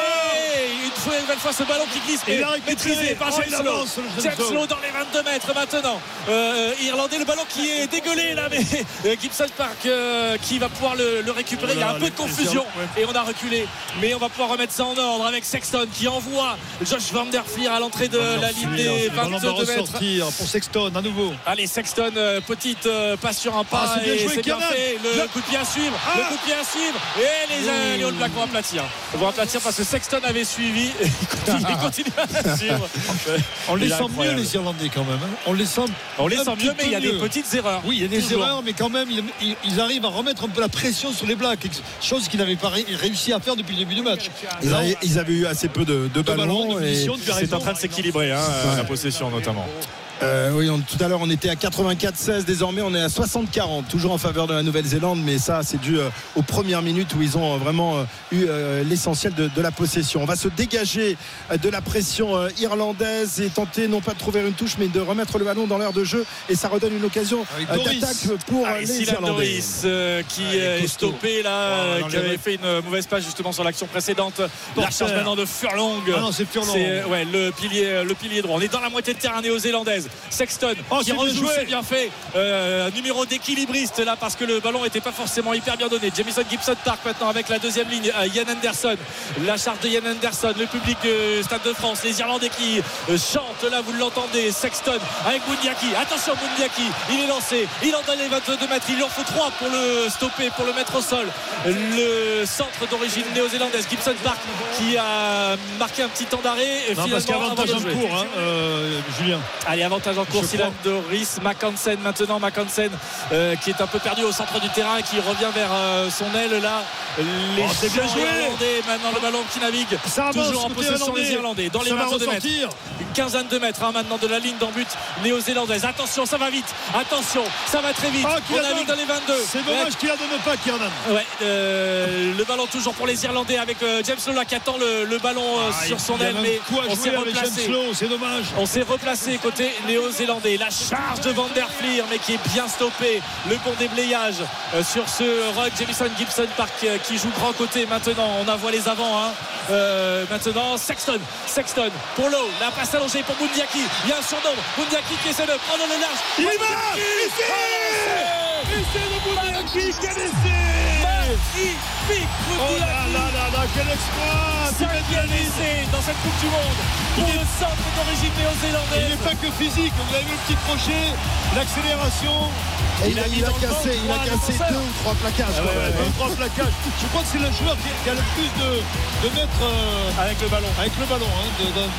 [SPEAKER 5] et une, fois, une nouvelle fois ce ballon qui glisse, mais maîtrisé par
[SPEAKER 4] Oh,
[SPEAKER 5] James
[SPEAKER 4] il
[SPEAKER 5] Lowe.
[SPEAKER 4] James
[SPEAKER 5] Dans les 22 mètres maintenant. Euh, Irlandais, le ballon qui est dégueulé là, mais euh, Gibson Park euh, qui va pouvoir le, le récupérer. Il y a un peu de confusion et on a reculé, mais on va pouvoir remettre ça en ordre avec Sexton qui envoie Josh Van Der Fleer à l'entrée de la ligne des
[SPEAKER 4] Le ballon va
[SPEAKER 5] 22 mètres.
[SPEAKER 4] ressortir pour Sexton à nouveau.
[SPEAKER 5] Allez, Sexton, petite passe sur un pas
[SPEAKER 4] Ah, c'est bien
[SPEAKER 5] et
[SPEAKER 4] joué,
[SPEAKER 5] bien fait. Le coup de pied à suivre,
[SPEAKER 4] Ah.
[SPEAKER 5] le coup de pied à suivre. Et les, euh, les All Blacks vont aplatir. Vont aplatir parce que Sexton avait suivi. Et il continue, à suivre.
[SPEAKER 4] On les sent mieux les Irlandais quand même. hein. On les sent.
[SPEAKER 5] On les sent mieux, mais il y a des petites erreurs.
[SPEAKER 4] Oui, il y a des
[SPEAKER 5] Toujours.
[SPEAKER 4] erreurs, mais quand même, ils, arrivent à remettre un peu la pression sur les Blacks, chose qu'ils n'avaient pas ré- réussi à faire depuis le début du match.
[SPEAKER 3] Ils avaient, ils avaient eu assez peu de, de
[SPEAKER 4] ballons,
[SPEAKER 3] ballons.
[SPEAKER 4] de
[SPEAKER 3] et-
[SPEAKER 5] C'est en train de s'équilibrer, hein,
[SPEAKER 3] Ouais.
[SPEAKER 5] la possession notamment.
[SPEAKER 3] Euh, oui, on- tout à l'heure on était à 84-16, désormais on est à 60-40, toujours en faveur de la Nouvelle-Zélande, mais ça c'est dû euh, aux premières minutes où ils ont euh, vraiment euh, eu euh, l'essentiel de, de la possession. On va se dégager euh, de la pression euh, irlandaise et tenter non pas de trouver une touche, mais de remettre le ballon dans l'air de jeu et ça redonne une occasion euh,
[SPEAKER 4] Doris.
[SPEAKER 3] d'attaque pour
[SPEAKER 5] Allez,
[SPEAKER 3] les Irlandais.
[SPEAKER 5] Doris euh, qui
[SPEAKER 4] Ah, est
[SPEAKER 5] stoppé là,
[SPEAKER 4] Oh,
[SPEAKER 5] euh, qui avait fait une mauvaise passe justement sur l'action précédente. La charge maintenant de Furlong.
[SPEAKER 4] Ah non, c'est Furlong.
[SPEAKER 5] C'est, euh, ouais, le pilier, le pilier droit. On est dans la moitié de terrain néo-zélandaise. Sexton
[SPEAKER 4] Oh,
[SPEAKER 5] qui rejoue, c'est bien fait. Euh, numéro d'équilibriste là parce que le ballon n'était pas forcément hyper bien donné. Jamison Gibson Park maintenant avec la deuxième ligne. euh, Yann Anderson. La charge de Yann Anderson. Le public euh, Stade de France. Les Irlandais qui euh, chantent là, vous l'entendez. Sexton avec Bundiaki. Attention Bundiaki. Il est lancé. Il en donne les 22 mètres. Il en faut 3 pour le stopper, pour le mettre au sol. Le centre d'origine néo-zélandaise. Gibson Park qui a marqué un petit temps d'arrêt. et
[SPEAKER 4] Non, parce
[SPEAKER 5] avant
[SPEAKER 4] en
[SPEAKER 5] de
[SPEAKER 4] cours, hein, euh, Julien.
[SPEAKER 5] Allez, L'avantage en course,
[SPEAKER 4] Je
[SPEAKER 5] il a. Doris Mackansen maintenant. Mackansen euh, qui est un peu perdu au centre du terrain qui revient vers euh, son aile là. Les
[SPEAKER 4] Oh, c'est bien joué.
[SPEAKER 5] irlandais maintenant le ballon qui navigue.
[SPEAKER 4] Ça avance,
[SPEAKER 5] Toujours en possession des Irlandais dans les
[SPEAKER 4] Ça va
[SPEAKER 5] 22 mètres. Une quinzaine de mètres hein, maintenant de la ligne d'en but néo-zélandaise. Attention, ça va vite. Attention, ça va très vite.
[SPEAKER 4] Qu'il
[SPEAKER 5] On navigue dans les 22.
[SPEAKER 4] C'est dommage qu'il la donne pas, Kiernan.
[SPEAKER 5] Ouais, euh, le ballon toujours pour les Irlandais avec euh, James Lola qui attend le, le ballon euh,
[SPEAKER 4] Ah,
[SPEAKER 5] sur son
[SPEAKER 4] a
[SPEAKER 5] aile, mais on s'est replacé.
[SPEAKER 4] C'est dommage.
[SPEAKER 5] On s'est replacé côté néo-zélandais. La charge de Van der Fleer, mais qui est bien stoppé. Le bon déblayage euh, sur ce rug. Jamison Gibson Park euh, qui joue grand côté maintenant. On a voit les avants. hein. Euh, maintenant, Sexton. Sexton pour Lowe. La passe allongée pour Bundiaki. Il y a un surnombre. Bundiaki qui essaie de prendre le large.
[SPEAKER 4] Il va De Bundiaki, quel essai
[SPEAKER 5] Magnifique
[SPEAKER 4] Oh là là là là, quel exploit
[SPEAKER 5] Cinquième essai dans cette Coupe du Monde pour le centre d'origine
[SPEAKER 4] Il
[SPEAKER 5] néo-zélandaise.
[SPEAKER 4] n'est pas que physique, vous avez vu le petit crochet, l'accélération.
[SPEAKER 3] Et il
[SPEAKER 5] Il a
[SPEAKER 3] a,
[SPEAKER 5] mis
[SPEAKER 3] il a
[SPEAKER 5] dans le
[SPEAKER 3] cassé, il a cassé
[SPEAKER 5] le
[SPEAKER 3] deux ou trois plaquages.
[SPEAKER 4] Ah ouais, deux, trois plaquages. Je crois que c'est le joueur qui, a le plus de, de mètres euh,
[SPEAKER 5] Avec le ballon.
[SPEAKER 4] avec le ballon hein, de- de-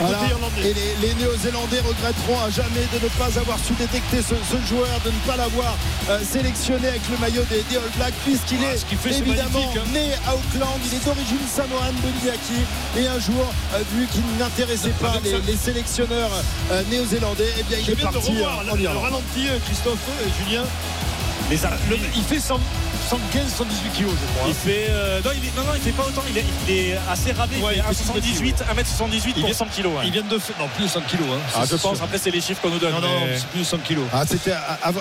[SPEAKER 3] Voilà.
[SPEAKER 4] côté irlandais.
[SPEAKER 3] Et les, les Néo-Zélandais regretteront à jamais de ne pas avoir su détecter ce, ce joueur, de ne pas l'avoir euh, sélectionné avec le maillot des, des All Blacks, puisqu'il
[SPEAKER 4] Ah,
[SPEAKER 3] est
[SPEAKER 4] fait,
[SPEAKER 3] évidemment
[SPEAKER 4] hein.
[SPEAKER 3] né à Auckland. Il est d'origine samoane, Bundiaki. Et un jour, euh, vu qu'il n'intéressait pas les, sélectionneurs euh, néo-zélandais, eh bien, il est
[SPEAKER 4] viens de
[SPEAKER 3] parti
[SPEAKER 4] revoir le,
[SPEAKER 3] en
[SPEAKER 4] le ralenti, euh, Christophe et Julien.
[SPEAKER 5] Les
[SPEAKER 4] Le- il fait 100 115, 118 kilos, je crois.
[SPEAKER 5] Il fait euh, non, il est, non, non, il fait pas autant. Il est, il est assez rablé.
[SPEAKER 4] Ouais,
[SPEAKER 5] il
[SPEAKER 4] il
[SPEAKER 5] fait
[SPEAKER 4] fait
[SPEAKER 5] 178, 1m78
[SPEAKER 4] Il
[SPEAKER 5] pour
[SPEAKER 4] vient-
[SPEAKER 5] 100 kilos. ouais.
[SPEAKER 4] Il vient de faire. Non, plus de 100 kilos. Hein,
[SPEAKER 5] Ah, je pense.
[SPEAKER 4] sûr.
[SPEAKER 5] Après, c'est les chiffres qu'on nous donne.
[SPEAKER 4] Non, non,
[SPEAKER 5] mais-
[SPEAKER 4] c'est plus de 100 kilos.
[SPEAKER 3] Ah, c'était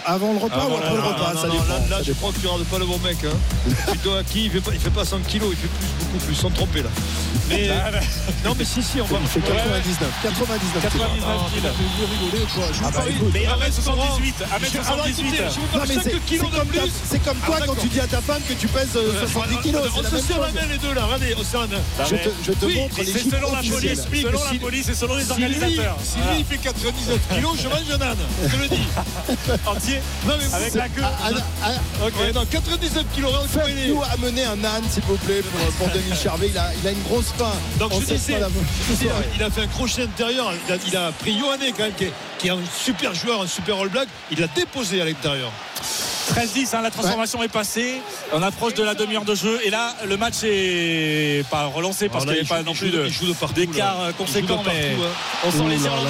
[SPEAKER 3] avant, le repas
[SPEAKER 5] Avant
[SPEAKER 3] ou après
[SPEAKER 5] le-
[SPEAKER 3] repas? Ça dépend.
[SPEAKER 4] là, là,
[SPEAKER 3] ça
[SPEAKER 4] je crois que tu regardes pas le bon mec. Hein. Plutôt à qui? Il fait, pas, il fait pas 100 kilos, il fait plus, beaucoup plus, sans tromper là. Mais, non, mais si, si, on va.
[SPEAKER 3] Il fait 99. 99 kilos.
[SPEAKER 5] 99
[SPEAKER 4] Ah,
[SPEAKER 5] kilos.
[SPEAKER 4] vous rigolez quoi Je vous
[SPEAKER 3] Ah bah,
[SPEAKER 4] parie.
[SPEAKER 5] Mais
[SPEAKER 4] Ah,
[SPEAKER 5] 1m78,
[SPEAKER 4] Alors, écoutez,
[SPEAKER 5] 1m78.
[SPEAKER 4] je vous
[SPEAKER 3] Non,
[SPEAKER 4] parle
[SPEAKER 3] mais
[SPEAKER 4] 5
[SPEAKER 3] c'est c'est
[SPEAKER 4] kilos de
[SPEAKER 3] comme, ta-
[SPEAKER 4] plus.
[SPEAKER 3] c'est comme toi
[SPEAKER 4] Ah,
[SPEAKER 3] quand tu dis à ta femme que tu pèses euh, 70 kilos.
[SPEAKER 4] On se serre la main les deux là, regardez, on serre.
[SPEAKER 5] Ah,
[SPEAKER 3] Je
[SPEAKER 5] mais-
[SPEAKER 3] te, montre
[SPEAKER 4] mais
[SPEAKER 3] les
[SPEAKER 5] C'est
[SPEAKER 3] chiffres
[SPEAKER 5] selon la police, selon la et selon les organisateurs.
[SPEAKER 4] si lui il fait 99 kilos, je mange un âne. Je te le dis.
[SPEAKER 5] Ah, entier,
[SPEAKER 4] Non, mais
[SPEAKER 5] avec la queue.
[SPEAKER 3] Ah, ah, ah,
[SPEAKER 4] non, 99 kilos.
[SPEAKER 3] Faites-nous amener un âne, s'il vous plaît, pour, Denis Charvet. Il a une grosse
[SPEAKER 4] Donc
[SPEAKER 3] On
[SPEAKER 4] disais, je disais, il a fait un crochet intérieur, il a, il a pris Yohanné quand même, qui est, qui est un super joueur, un super All Black, il l'a déposé à l'intérieur.
[SPEAKER 5] 13-10, hein, la transformation est passée. On approche de la demi-heure de jeu. Et là, le match est pas relancé parce qu'il n'y a pas non plus d'écart euh, conséquent. Mais
[SPEAKER 4] hein.
[SPEAKER 5] on sent
[SPEAKER 3] Ouh
[SPEAKER 5] les Irlandais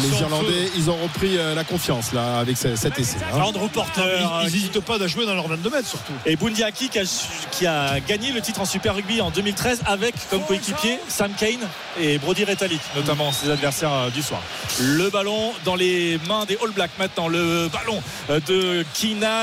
[SPEAKER 3] les. Irlandais, ils ont repris euh, la confiance là avec ce- cet essai. hein.
[SPEAKER 5] Andrew Porter
[SPEAKER 4] Ils
[SPEAKER 5] euh,
[SPEAKER 4] n'hésitent pas à jouer dans leurs 22 mètres surtout.
[SPEAKER 5] et Bundiaki qui a, qui a gagné le titre en Super Rugby en 2013 avec comme coéquipier Sam Kane et Brody Retallick, notamment ses adversaires euh, du soir. Le ballon dans les mains des All Blacks maintenant. Le ballon euh, de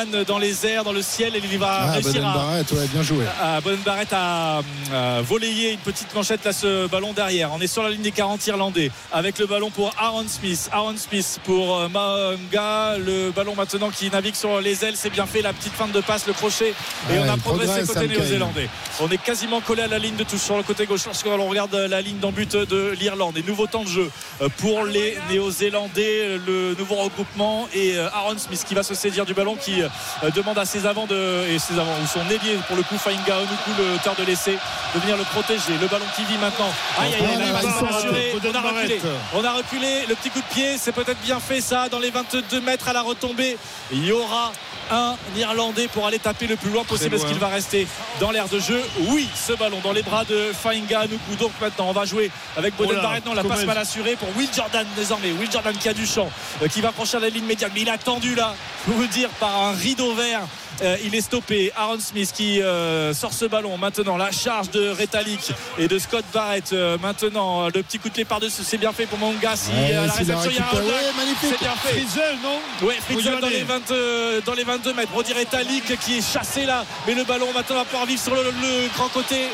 [SPEAKER 5] Dans les airs, dans le ciel. Et il va
[SPEAKER 3] Ah,
[SPEAKER 5] réussir à,
[SPEAKER 3] Barrett, ouais, bien joué.
[SPEAKER 5] à Bonne Barrett a, a volayé une petite manchette là ce ballon derrière. On est sur la ligne des 40 irlandais avec le ballon pour Aaron Smith. Aaron Smith pour euh, Mahonga. Le ballon maintenant qui navigue sur les ailes c'est bien fait. La petite feinte de passe le crochet. Et
[SPEAKER 3] Ouais,
[SPEAKER 5] on a progressé côté néo-zélandais. On est quasiment collé à la ligne de touche. Sur le côté gauche lorsqu'on regarde la ligne d'en but de l'Irlande. Et nouveau temps de jeu euh, pour les néo-zélandais. Le nouveau regroupement et euh, Aaron Smith qui va se saisir du ballon qui euh, demande à ses avants de, et ses avants ou son ailier pour le coup Fainga Onuku le auteur de l'essai de venir le protéger. Le ballon qui vit maintenant. Aïe aïe on a reculé. on a reculé. Le petit coup de pied c'est peut-être bien fait ça. Dans les 22 mètres à la retombée il y aura un Irlandais pour aller taper le plus loin possible. Est-ce qu'il va rester dans l'air de jeu? Oui ce ballon dans les bras de Fainga Onuku. Donc maintenant on va jouer avec Boden Barrett. Non la passe mal assurée pour Will Jordan désormais. Will Jordan qui a du champ euh, qui va franchir la ligne médiane. Mais il a tendu là peux vous dire par un rideau vert euh, il est stoppé. Aaron Smith qui euh, sort ce ballon. Maintenant, la charge de Retallick et de Scott Barrett. Euh, maintenant, le petit coup de pied par-dessus. C'est bien fait pour Monga. Si
[SPEAKER 3] Ouais,
[SPEAKER 5] à la réception, il y a un. C'est bien fait.
[SPEAKER 4] Frizel, non
[SPEAKER 5] Ouais, Fritzl dans les, 20, euh, dans les 22 mètres. Brody Retallick qui est chassé là. Mais le ballon maintenant va pouvoir vivre sur le, le grand côté.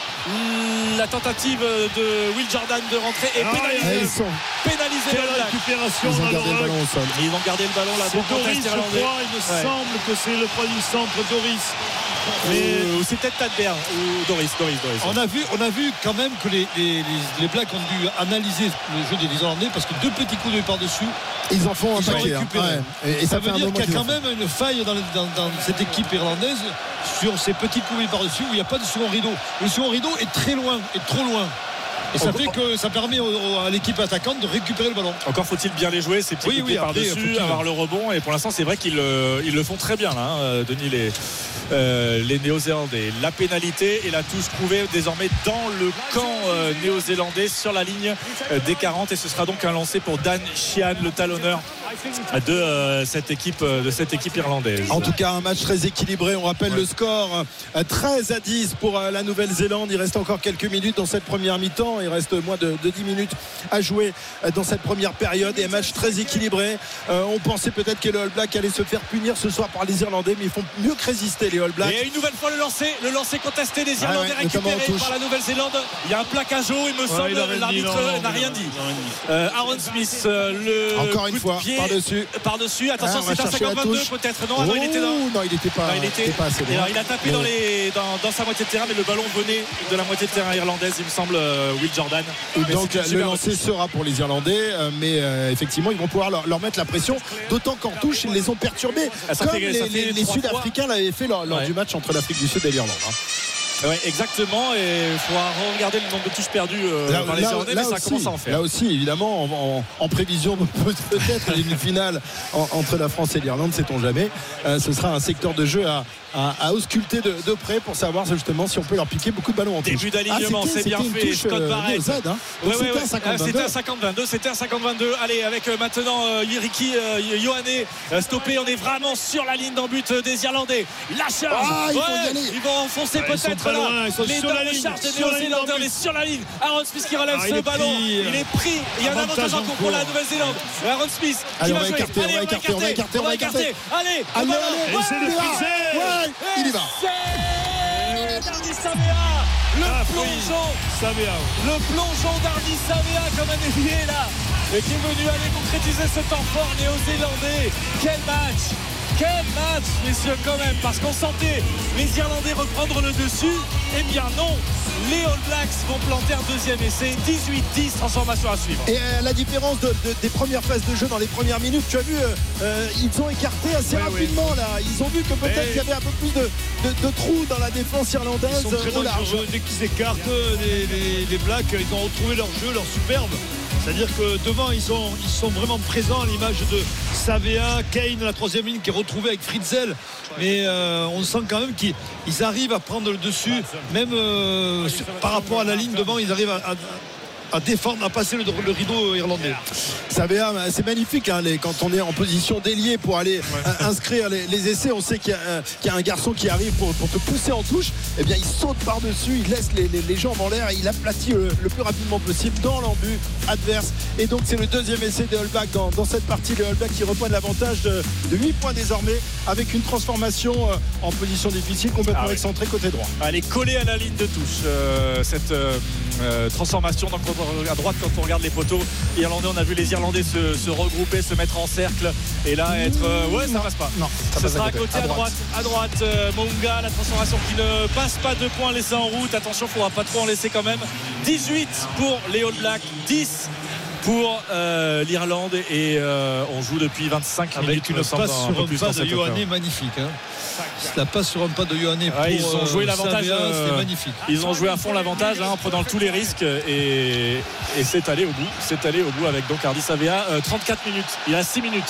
[SPEAKER 5] La tentative de Will Jordan de rentrer est
[SPEAKER 4] Ah,
[SPEAKER 5] pénalisée.
[SPEAKER 3] sont,
[SPEAKER 5] le Black.
[SPEAKER 4] récupération
[SPEAKER 3] ils ont gardé le ballon au sol.
[SPEAKER 5] Ils vont garder le ballon là. Bon
[SPEAKER 4] Doris,
[SPEAKER 5] contest
[SPEAKER 4] je
[SPEAKER 5] irlandais.
[SPEAKER 4] crois. Il me
[SPEAKER 5] Ouais.
[SPEAKER 4] semble que c'est le premier centre Doris. Mais
[SPEAKER 5] Euh, ou c'est peut-être Tadbert ou Doris, Doris, Doris.
[SPEAKER 4] on a, vu, on a vu quand même que les, les, Blacks ont dû analyser le jeu des Irlandais parce que deux petits coups de par-dessus,
[SPEAKER 3] Ils en font un
[SPEAKER 4] ils ont
[SPEAKER 3] paquet. hein. Ouais. Et, et
[SPEAKER 4] ça, veut dire qu'il y a quand même une faille dans, dans- dans cette équipe irlandaise sur ces petits coups de par-dessus où il n'y a pas de second rideau. Le second rideau est très loin, est trop loin. Et ça fait que ça permet à l'équipe attaquante de récupérer le ballon.
[SPEAKER 5] Encore faut-il bien les jouer, ces petits oui, oui, par-dessus, avoir le rebond. Et pour l'instant, c'est vrai qu'ils ils le font très bien, là, hein, Denis, les, les Néo-Zélandais. La pénalité et la touche trouvée désormais dans le camp euh, néo-zélandais sur la ligne euh, des 40. Et ce sera donc un lancé pour Dan Sheehan, le talonneur de euh, cette équipe euh, de cette équipe irlandaise.
[SPEAKER 3] En tout cas, un match très équilibré. On rappelle le score 13 euh, à 10 pour la Nouvelle-Zélande. Il reste encore quelques minutes dans cette première mi-temps. Il reste moins de, 10 minutes à jouer dans cette première période. Et un match très équilibré. on pensait peut-être que les All Blacks allaient se faire punir ce soir par les Irlandais, mais ils font mieux que résister les All Blacks.
[SPEAKER 5] Et une nouvelle fois le lancer, le lancer contesté des Irlandais ah récupéré par la Nouvelle-Zélande. Il y a un plaquage haut, il me semble. L'arbitre n'a rien dit. Aaron Smith, le
[SPEAKER 3] encore une fois, par-dessus.
[SPEAKER 5] Par-dessus. Attention, ah, c'est un 52 peut-être. Non, non, il était dans.
[SPEAKER 3] Non, il était pas.
[SPEAKER 5] il était.
[SPEAKER 3] Pas assez
[SPEAKER 5] alors, il a tapé dans, les, dans, sa moitié de terrain, mais le ballon venait de la moitié de terrain irlandaise, il me semble, euh, Will Jordan.
[SPEAKER 3] donc le lancer sera pour les Irlandais, euh, mais euh, effectivement, ils vont pouvoir leur, mettre la pression. D'autant qu'en touche, ils les ont perturbés, comme les, Sud-Africains l'avaient fait lors, du match entre l'Afrique du Sud et l'Irlande. Hein.
[SPEAKER 5] Oui, exactement. Et il faudra regarder le nombre de touches perdues euh, là, par les Irlandais, mais ça commence à en faire.
[SPEAKER 3] Là aussi, évidemment, en, prévision peut-être les demi-finales entre la France et l'Irlande, sait-on jamais. Euh, ce sera un secteur de jeu à, à, ausculter de, près pour savoir justement si on peut leur piquer beaucoup de ballons en.
[SPEAKER 5] Début d'alignement, ah, c'est bien fait.
[SPEAKER 3] Touche, Scott euh, Barrett. Hein.
[SPEAKER 5] c'était un 50-22. C'était un 50-22. Allez, avec maintenant Yiriki, Yohane stoppé. On est vraiment sur la ligne d'en but des Irlandais. La charge.
[SPEAKER 3] Ah,
[SPEAKER 5] ils, vont enfoncer peut-être
[SPEAKER 4] là. Ils sont
[SPEAKER 5] les
[SPEAKER 4] sur la ligne.
[SPEAKER 5] charge des Néo-Zélandais. On est sur la ligne. Aaron Smith qui relève ah, ce ballon. Il est pris. Il y a un avantage en cours pour la Nouvelle-Zélande. Aaron Smith qui va jouer.
[SPEAKER 3] Allez, on va écarter, on va écarter, on va écarter.
[SPEAKER 5] Allez,
[SPEAKER 3] allez,
[SPEAKER 4] allez.
[SPEAKER 3] Il y va.
[SPEAKER 5] Dardy Savea, le ah, plongeon,
[SPEAKER 4] Savea.
[SPEAKER 5] le plongeon d'Ardi Savea comme un évier là, et qui est venu aller concrétiser ce temps fort néo-zélandais. Quel match quel match, messieurs, quand même, parce qu'on sentait les Irlandais reprendre le dessus. Eh bien non, les All Blacks vont planter un deuxième essai. 18-10, transformation à suivre.
[SPEAKER 3] Et euh, la différence des premières phases de jeu dans les premières minutes, tu as vu, euh, euh, ils ont écarté assez rapidement là. Ils ont vu que peut-être qu'il y avait un peu plus de, trous dans la défense irlandaise.
[SPEAKER 4] Ils sont très Dès qu'ils écartent les, les Blacks, ils ont retrouvé leur jeu, leur superbe. C'est-à-dire que devant, ils sont, vraiment présents à l'image de Savea, Kane, la troisième ligne qui est retrouvée avec Fritzel. Mais euh, on sent quand même qu'ils arrivent à prendre le dessus, même euh, par rapport à la ligne devant, ils arrivent à défendre, à passer le, rideau irlandais.
[SPEAKER 3] c'est magnifique hein, quand on est en position déliée pour aller euh, inscrire les, essais. On sait qu'il y, a un garçon qui arrive pour, te pousser en touche. Et eh bien, il saute par-dessus, il laisse les, jambes en l'air et il aplatit le, le plus rapidement possible dans l'embut adverse. Et donc, c'est le deuxième essai des All Blacks dans, cette partie. Les All Blacks qui reprennent l'avantage de, 8 points désormais avec une transformation euh, en position difficile complètement ah excentrée côté droit.
[SPEAKER 5] Elle est collée à la ligne de touche, euh, cette transformation. Donc, à droite quand on regarde les poteaux irlandais on a vu les Irlandais se, regrouper se mettre en cercle et là être euh, ouais ça passe pas.
[SPEAKER 3] Non
[SPEAKER 5] ce sera à côté à droite. à droite, euh, Monga la transformation qui ne passe pas de points laissés en route. Attention faudra pas trop en laisser quand même. 18 pour les All Blacks 10 pour euh, l'Irlande et on joue depuis 25
[SPEAKER 4] minutes
[SPEAKER 5] une
[SPEAKER 4] passe sur un pas de Ioanné magnifique hein. La passe sur un pas de Yohanné
[SPEAKER 5] ils ont joué l'avantage.
[SPEAKER 4] C'était magnifique.
[SPEAKER 5] Ils ont joué à fond l'avantage hein, en prenant tous les risques et, c'est allé au bout. C'est allé au bout avec donc Hardy Savea. 34 minutes. Il a 6 minutes.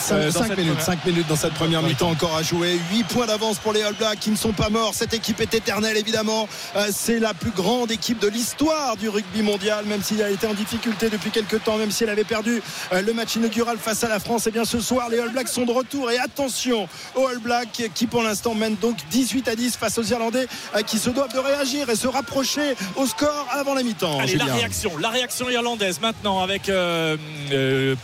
[SPEAKER 3] 5, minutes, 5 minutes dans cette première mi-temps encore à jouer. 8 points d'avance pour les All Blacks qui ne sont pas morts. Cette équipe est éternelle évidemment. c'est la plus grande équipe de l'histoire du rugby mondial, même s'il a été en difficulté depuis quelques temps, même si elle avait perdu le match inaugural face à la France. Et eh bien ce soir, les All Blacks sont de retour. Et attention aux All Blacks qui pour l'instant mènent donc 18 à 10 face aux Irlandais euh, qui se doivent de réagir et se rapprocher au score avant la mi-temps.
[SPEAKER 5] Allez, la réaction, la réaction irlandaise maintenant avec euh, euh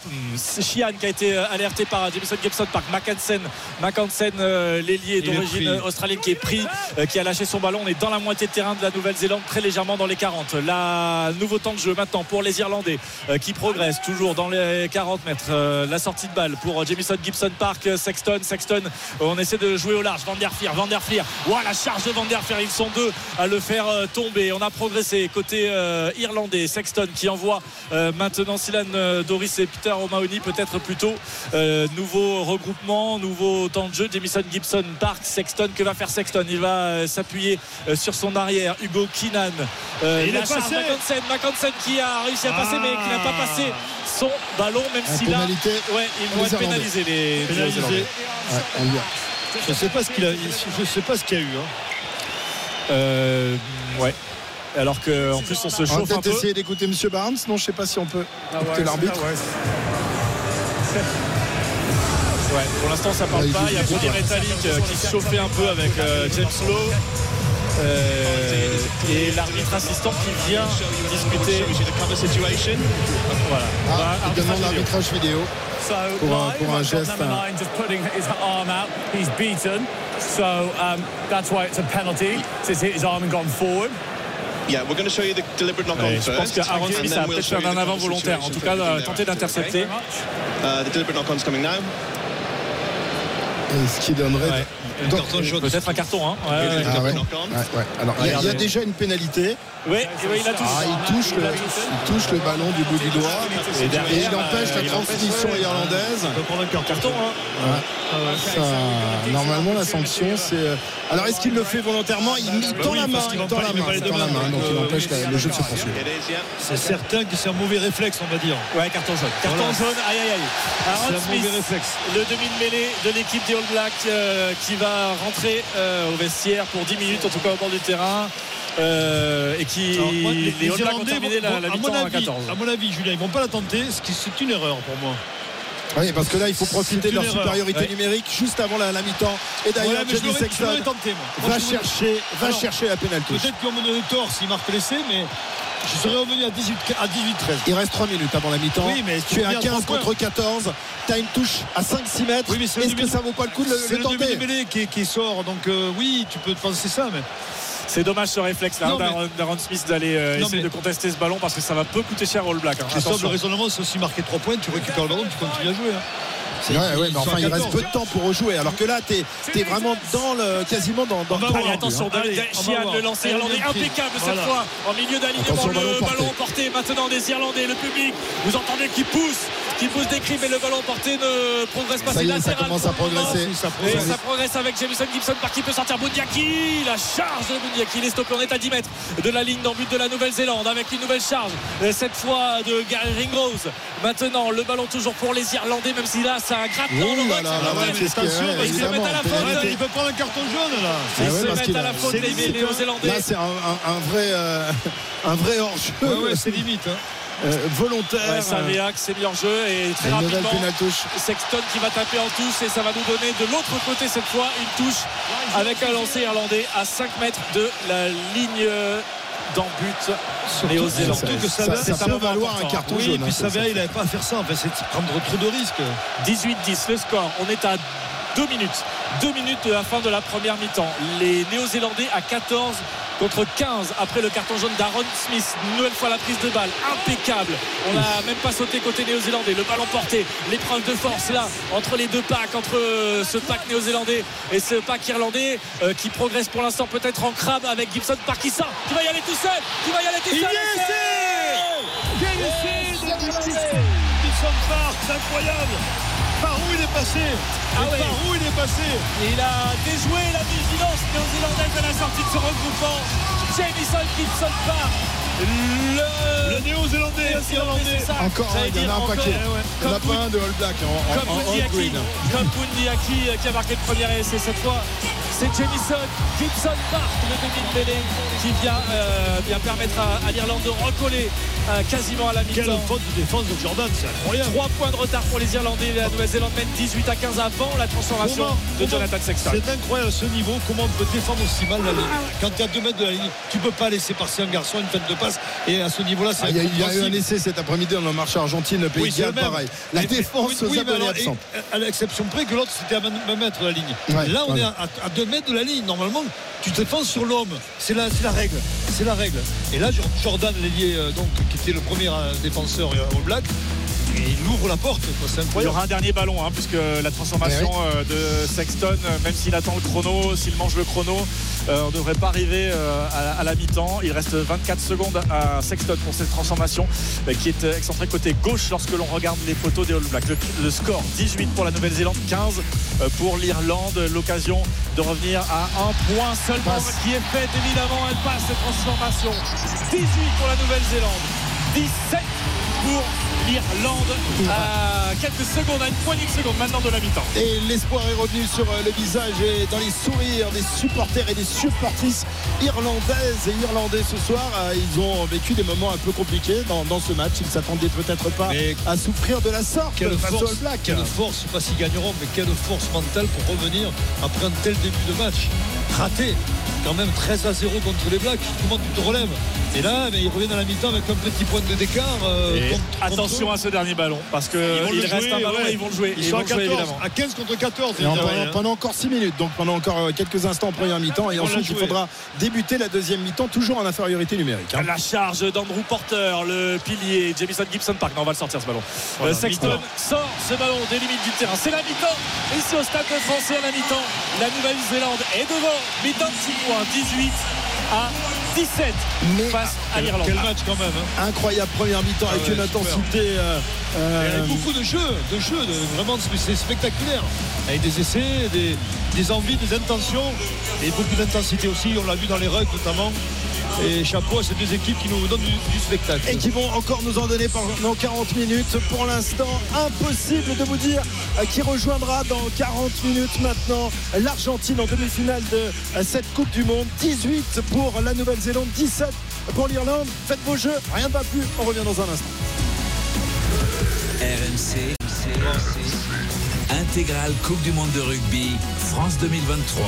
[SPEAKER 5] qui a été alerté par Jameson Gibson, par Mackensen, Mackensen l'ailier d'origine australienne qui est pris, qui a lâché son ballon. On est dans la moitié de terrain de la Nouvelle-Zélande, très légèrement dans les 40. La nouveau temps de jeu maintenant pour les Irlandais qui progresse toujours dans les 40 mètres. Euh, la sortie de balle pour Jamison Gibson Park, Sexton. Sexton, on essaie de jouer au large. Van der Fier, Van der Fier. Voilà, la charge de Van der Fier. Ils sont deux à le faire tomber. On a progressé côté irlandais. Sexton qui envoie maintenant Silan Doris et Peter O'Mahony, peut-être plutôt. nouveau regroupement, nouveau temps de jeu. Jamison Gibson Park, Sexton. Que va faire Sexton? Il va s'appuyer sur son arrière. Hugo Kinan.
[SPEAKER 4] il
[SPEAKER 5] la
[SPEAKER 4] est
[SPEAKER 5] charge
[SPEAKER 4] passé.
[SPEAKER 5] Mackensen, qui a réussi à passer, mais qui n'a pas
[SPEAKER 4] Ah.
[SPEAKER 5] passé son ballon, même si là,
[SPEAKER 3] pénalité
[SPEAKER 5] ouais, ils vont être pénalisés les
[SPEAKER 4] Pénalisé.
[SPEAKER 5] Néo-Zélandais.
[SPEAKER 3] Ouais, on y va.
[SPEAKER 4] Je sais pas ce qu'il a. Je sais pas ce qu'il y a eu. hein.
[SPEAKER 5] Euh, ouais. Alors qu'en plus on se
[SPEAKER 3] On va
[SPEAKER 5] chauffe un
[SPEAKER 3] peut-être
[SPEAKER 5] peu.
[SPEAKER 3] essayer d'écouter Monsieur Barnes. Non, je sais pas si on peut écouter l'arbitre.
[SPEAKER 5] Ouais, pour l'instant ça parle pas. Il y a Brody
[SPEAKER 3] pas.
[SPEAKER 5] Metallic euh, qui se chauffait un peu avec euh, James Lowe. Euh, et l'arbitre assistant qui vient discuter. Voilà.
[SPEAKER 3] Ah,
[SPEAKER 5] Bah,
[SPEAKER 3] il demande l'arbitrage vidéo.
[SPEAKER 6] So
[SPEAKER 3] Pour un- pour un geste,
[SPEAKER 6] number
[SPEAKER 3] hein.
[SPEAKER 6] nine just putting his arm out. He's beaten. So um, that's why it's a penalty. He's hit his arm and gone forward.
[SPEAKER 7] Yeah, we're going to show you the deliberate knock on
[SPEAKER 5] Ouais, je pense
[SPEAKER 7] first.
[SPEAKER 5] qu'Aaron Smith a peut-être fait un avant volontaire. En tout cas, euh, tenter d'intercepter.
[SPEAKER 7] Uh, the deliberate knock on's coming now.
[SPEAKER 3] Et ce qui donnerait.
[SPEAKER 5] Ouais. Peut-être un carton. Hein. Ouais, ouais.
[SPEAKER 7] Deliberate
[SPEAKER 3] Ah ouais. Alors, il y a- déjà une pénalité.
[SPEAKER 5] Ouais, ouais, il a touché.
[SPEAKER 3] Ah, il touche, le, il touche le ballon du bout du doigt.
[SPEAKER 5] Et derrière,
[SPEAKER 3] Et il empêche
[SPEAKER 5] euh,
[SPEAKER 3] la
[SPEAKER 5] il
[SPEAKER 3] transmission irlandaise.
[SPEAKER 4] Il va prendre un carton.
[SPEAKER 5] Carton, hein.
[SPEAKER 3] Ça, normalement, la sanction, c'est. euh, Alors, est-ce qu'il le fait volontairement? Il, il tend
[SPEAKER 4] oui,
[SPEAKER 3] la main. Il tend la main. tend la donc il
[SPEAKER 4] donc,
[SPEAKER 3] empêche la- le jeu de se poursuivre.
[SPEAKER 4] C'est certain que c'est un mauvais réflexe, on va dire.
[SPEAKER 5] Ouais, carton jaune. Carton
[SPEAKER 4] Voilà.
[SPEAKER 5] jaune, aïe aïe aïe. Aaron Smith,
[SPEAKER 4] mauvais réflexe.
[SPEAKER 5] le demi-mêlée de l'équipe des All Blacks euh, qui va rentrer euh, au vestiaire pour 10 minutes, en tout cas au bord du terrain. Euh, et qui
[SPEAKER 4] Alors, moi,
[SPEAKER 5] les,
[SPEAKER 4] Irlandais
[SPEAKER 5] terminé la, la
[SPEAKER 4] à, mon
[SPEAKER 5] mi-temps à
[SPEAKER 4] avis,
[SPEAKER 5] 14.
[SPEAKER 4] à mon avis, Julien, ils vont pas la tenter, ce qui c'est une erreur pour moi.
[SPEAKER 3] Oui, parce que là, il faut profiter de leur
[SPEAKER 4] erreur.
[SPEAKER 3] supériorité
[SPEAKER 4] Ouais.
[SPEAKER 3] numérique juste avant la, la mi-temps. Et d'ailleurs,
[SPEAKER 4] Ouais, je
[SPEAKER 3] Sexton
[SPEAKER 4] l'aurais tenté, moi. Moi,
[SPEAKER 3] va chercher, va
[SPEAKER 4] Alors,
[SPEAKER 3] chercher la pénalité.
[SPEAKER 4] Peut-être qu'on me donne tort s'il marque l'essai, mais je serais revenu à 18 à 18-13.
[SPEAKER 3] Il reste 3 minutes avant la mi-temps.
[SPEAKER 4] Oui, mais
[SPEAKER 3] tu es à
[SPEAKER 4] bien
[SPEAKER 3] 15
[SPEAKER 4] trois
[SPEAKER 3] contre 14. Tu as une touche à 5-6 mètres.
[SPEAKER 4] Oui, mais c'est le
[SPEAKER 3] Est-ce que ça vaut pas le coup de le,
[SPEAKER 4] C'est
[SPEAKER 3] le tenter
[SPEAKER 4] qui, qui sort, donc euh, oui, tu peux penser ça, mais
[SPEAKER 5] C'est dommage ce réflexe là
[SPEAKER 4] Non, mais-
[SPEAKER 5] d'Aaron Smith d'aller euh, essayer
[SPEAKER 4] mais-
[SPEAKER 5] de contester ce ballon parce que ça va peu coûter cher All Blacks. hein.
[SPEAKER 4] Christophe, le
[SPEAKER 5] Attention.
[SPEAKER 4] raisonnement, c'est aussi marquer 3 points, tu récupères le ballon, tu continues à jouer. hein. C'est-
[SPEAKER 3] Ouais, ouais, mais enfin, il reste
[SPEAKER 4] 14.
[SPEAKER 3] peu de temps pour rejouer. Alors que là, tu es, vraiment dans le, quasiment dans, le
[SPEAKER 5] Allez, attention,
[SPEAKER 3] hein.
[SPEAKER 4] Allez,
[SPEAKER 5] David
[SPEAKER 4] on va
[SPEAKER 5] Sheehan,
[SPEAKER 4] voir.
[SPEAKER 5] le lancer irlandais impeccable cette
[SPEAKER 4] Voilà.
[SPEAKER 5] fois en milieu d'alignement
[SPEAKER 3] Attention,
[SPEAKER 5] le
[SPEAKER 3] ballon porté.
[SPEAKER 5] ballon porté maintenant des Irlandais le public vous entendez qui pousse qui pousse des cris mais le ballon porté ne progresse pas
[SPEAKER 3] Ça est, ça commence à progresser.
[SPEAKER 4] Ça
[SPEAKER 5] et
[SPEAKER 4] progresse.
[SPEAKER 5] ça progresse avec Jamison Gibson par qui peut sortir Bundiaki la charge de Bundiaki il est stoppé on est à 10 mètres de la ligne d'en but de la Nouvelle-Zélande avec une nouvelle charge euh, cette fois de Gary Ringrose maintenant le ballon toujours pour les Irlandais même si là ça gratte dans le
[SPEAKER 3] là
[SPEAKER 5] box
[SPEAKER 3] là
[SPEAKER 5] Irlandais.
[SPEAKER 3] là, ouais, qu'est-ce qu'il y a,
[SPEAKER 4] attention,
[SPEAKER 3] ouais,
[SPEAKER 4] parce qu'ils
[SPEAKER 5] se mettent à la
[SPEAKER 3] évidemment,
[SPEAKER 5] faute.
[SPEAKER 3] pénalité.
[SPEAKER 4] il peut prendre un carton jaune là.
[SPEAKER 3] Ah
[SPEAKER 5] Ils
[SPEAKER 3] ouais,
[SPEAKER 5] se mettent à la faute
[SPEAKER 4] c'est
[SPEAKER 5] les
[SPEAKER 4] limite,
[SPEAKER 5] Néo-Zélandais
[SPEAKER 3] Là, c'est un, un- un vrai, euh, un vrai hors-jeu
[SPEAKER 4] Ouais, ouais, c'est limite. hein.
[SPEAKER 3] Euh, volontaire.
[SPEAKER 5] Ouais, Savéac s'est mis en jeu et très
[SPEAKER 3] Et
[SPEAKER 5] rapidement. Sexton qui va taper en touche et ça va nous donner de l'autre côté cette fois une touche avec un lancer irlandais à 5 mètres de la ligne d'en but néo-zélandais.
[SPEAKER 4] Surtout que
[SPEAKER 3] Ça,
[SPEAKER 4] ça,
[SPEAKER 3] ça
[SPEAKER 5] c'est
[SPEAKER 3] peut valoir un carton
[SPEAKER 4] Oui,
[SPEAKER 3] jaune.
[SPEAKER 4] puis
[SPEAKER 3] hein, ça.
[SPEAKER 4] il n'avait pas à faire ça. En fait, c'est de prendre trop de risques.
[SPEAKER 5] 18-10 le score. On est à 2 minutes. 2 minutes de la fin de la première mi-temps. Les Néo-Zélandais à 14 contre 15 après le carton jaune d'Aaron Smith. Nouvelle fois la prise de balle. Impeccable. On n'a même pas sauté côté néo-zélandais. Le ballon porté. L'épreuve de force là entre les deux packs, entre euh, ce pack néo-zélandais et ce pack irlandais euh, qui progresse pour l'instant peut-être en crabe avec Gibson Parkinson qui va y aller tout seul. Qui va y aller tout
[SPEAKER 4] Il
[SPEAKER 5] seul.
[SPEAKER 4] est,
[SPEAKER 5] essai
[SPEAKER 4] de Gibson Park, incroyable. Par où il est passé
[SPEAKER 5] Ah ouais.
[SPEAKER 4] Par où il est passé
[SPEAKER 5] Et il a déjoué la vigilance néo-zélandaise à la sortie de ce regroupement. Jamison Gibson Park. Le,
[SPEAKER 4] Le néo-zélandais.
[SPEAKER 3] Encore un, il y en a un paquet. Il y en a
[SPEAKER 5] Comme
[SPEAKER 3] pas un de All Black en, en,
[SPEAKER 5] comme
[SPEAKER 3] en- en
[SPEAKER 5] Bundiaki,
[SPEAKER 3] green.
[SPEAKER 5] comme Bundiaki qui a marqué le premier essai cette fois. C'est Jamison Gibson Park, le demi de mêlée, qui vient, euh, vient permettre à, à l'Irlande de recoller euh, quasiment à la
[SPEAKER 4] Quelle
[SPEAKER 5] mi-temps.
[SPEAKER 4] faute de défense de Jordan, c'est incroyable.
[SPEAKER 5] 3 points de retard pour les Irlandais et la Nouvelle-Zélande mène 18 à 15 avant la transformation
[SPEAKER 4] Comment-
[SPEAKER 5] de Jonathan Sexton.
[SPEAKER 4] C'est incroyable à ce niveau comment on peut défendre aussi mal la ligne. Quand tu es à 2 mètres de la ligne, tu peux pas laisser passer un garçon une tête de passe. Et à ce niveau-là, c'est
[SPEAKER 3] Ah, Il y, a- il y a eu un essai cet après-midi dans le marché Argentine, le Pays
[SPEAKER 4] Oui,
[SPEAKER 3] de pareil. La
[SPEAKER 4] Mais-
[SPEAKER 3] défense
[SPEAKER 4] oui,
[SPEAKER 3] aux
[SPEAKER 4] oui, mais
[SPEAKER 3] absents.
[SPEAKER 4] et- à l'exception près que l'autre c'était à 20 mètres de la ligne.
[SPEAKER 3] Ouais,
[SPEAKER 4] Là, on
[SPEAKER 3] ouais.
[SPEAKER 4] est à, à 2 mètres de la ligne. Normalement, tu te défends sur l'homme. C'est la, la règle. C'est la règle. Et là, Jordan, l'ailier, euh, donc, qui était le premier euh, défenseur euh, All Black, et il ouvre la porte.
[SPEAKER 5] Il y aura un dernier ballon, hein, puisque la transformation euh, de Sexton, euh, même s'il attend le chrono, s'il mange le chrono, euh, on ne devrait pas arriver euh, à, à la mi-temps. Il reste 24 secondes à Sexton pour cette transformation euh, qui est excentrée côté gauche lorsque l'on regarde les poteaux des All Blacks. Le, le score 18 pour la Nouvelle-Zélande, 15 euh, pour l'Irlande. L'occasion de revenir à un point seulement
[SPEAKER 3] Passe.
[SPEAKER 5] qui est faite évidemment. Elle passe cette transformation. 18 pour la Nouvelle-Zélande, 17 pour l'Irlande à quelques secondes, à une poignée de secondes maintenant de la mi-temps.
[SPEAKER 3] Et l'espoir est revenu sur euh, le visage et dans les sourires des supporters et des supportrices irlandaises et irlandais ce soir. Euh, Ils ont vécu des moments un peu compliqués dans, dans ce match. Ils ne s'attendaient peut-être pas
[SPEAKER 4] Mais-
[SPEAKER 3] à souffrir de la sorte
[SPEAKER 4] Quelle
[SPEAKER 3] face
[SPEAKER 4] force,
[SPEAKER 3] All Blacks.
[SPEAKER 4] quelle force, je sais pas s'ils gagneront, mais quelle force mentale pour revenir après un tel début de match. Raté, quand même 13 à 0 contre les Blacks. Comment tu te relèves Et là, mais ils reviennent à la mi-temps avec un petit point de d'écart. euh, contre-
[SPEAKER 5] attention à ce dernier ballon parce reste
[SPEAKER 4] jouer,
[SPEAKER 5] un ballon
[SPEAKER 4] ouais.
[SPEAKER 5] et ils vont le jouer.
[SPEAKER 4] Ils
[SPEAKER 5] Ils
[SPEAKER 4] sont
[SPEAKER 5] vont
[SPEAKER 4] à
[SPEAKER 5] le jouer
[SPEAKER 4] 14,
[SPEAKER 5] évidemment.
[SPEAKER 4] à 15 contre 14.
[SPEAKER 3] Et en- pendant,
[SPEAKER 4] hein.
[SPEAKER 3] pendant encore 6 minutes, donc pendant encore euh, quelques instants en première mi-temps. Et ensuite, il faudra débuter la deuxième mi-temps, toujours en infériorité numérique. hein.
[SPEAKER 5] La charge d'Andrew Porter, le pilier, Jamison Gibson Park. Non, on va le sortir ce ballon.
[SPEAKER 4] Voilà,
[SPEAKER 5] Euh, Sexton sort ce ballon des limites du terrain. C'est la mi-temps. Ici au stade de français à la mi-temps. La Nouvelle-Zélande est devant. Mi-temps de 6 points. 18 à 17
[SPEAKER 3] Mais
[SPEAKER 5] face à l'Irlande.
[SPEAKER 4] Quel match quand même. hein.
[SPEAKER 3] incroyable première mi-temps avec
[SPEAKER 4] Ah ouais,
[SPEAKER 3] une
[SPEAKER 4] super.
[SPEAKER 3] intensité. euh,
[SPEAKER 4] Il y
[SPEAKER 3] euh,
[SPEAKER 4] avait beaucoup de jeux, de jeux, de- vraiment c'est spectaculaire. Avec des essais, des, des envies, des intentions et beaucoup d'intensité aussi. On l'a vu dans les rugs notamment. Et chapeau à ces deux équipes qui nous donnent du, du spectacle.
[SPEAKER 3] et qui vont encore nous en donner pendant 40 minutes. Pour l'instant, impossible de vous dire euh, qui rejoindra dans 40 minutes maintenant l'Argentine en demi-finale de euh, cette Coupe du Monde. 18 pour la Nouvelle-Zélande, 17 pour l'Irlande. Faites vos jeux, rien ne va plus. On revient dans un instant.
[SPEAKER 1] RMC. Intégrale Coupe du Monde de rugby, France 2023.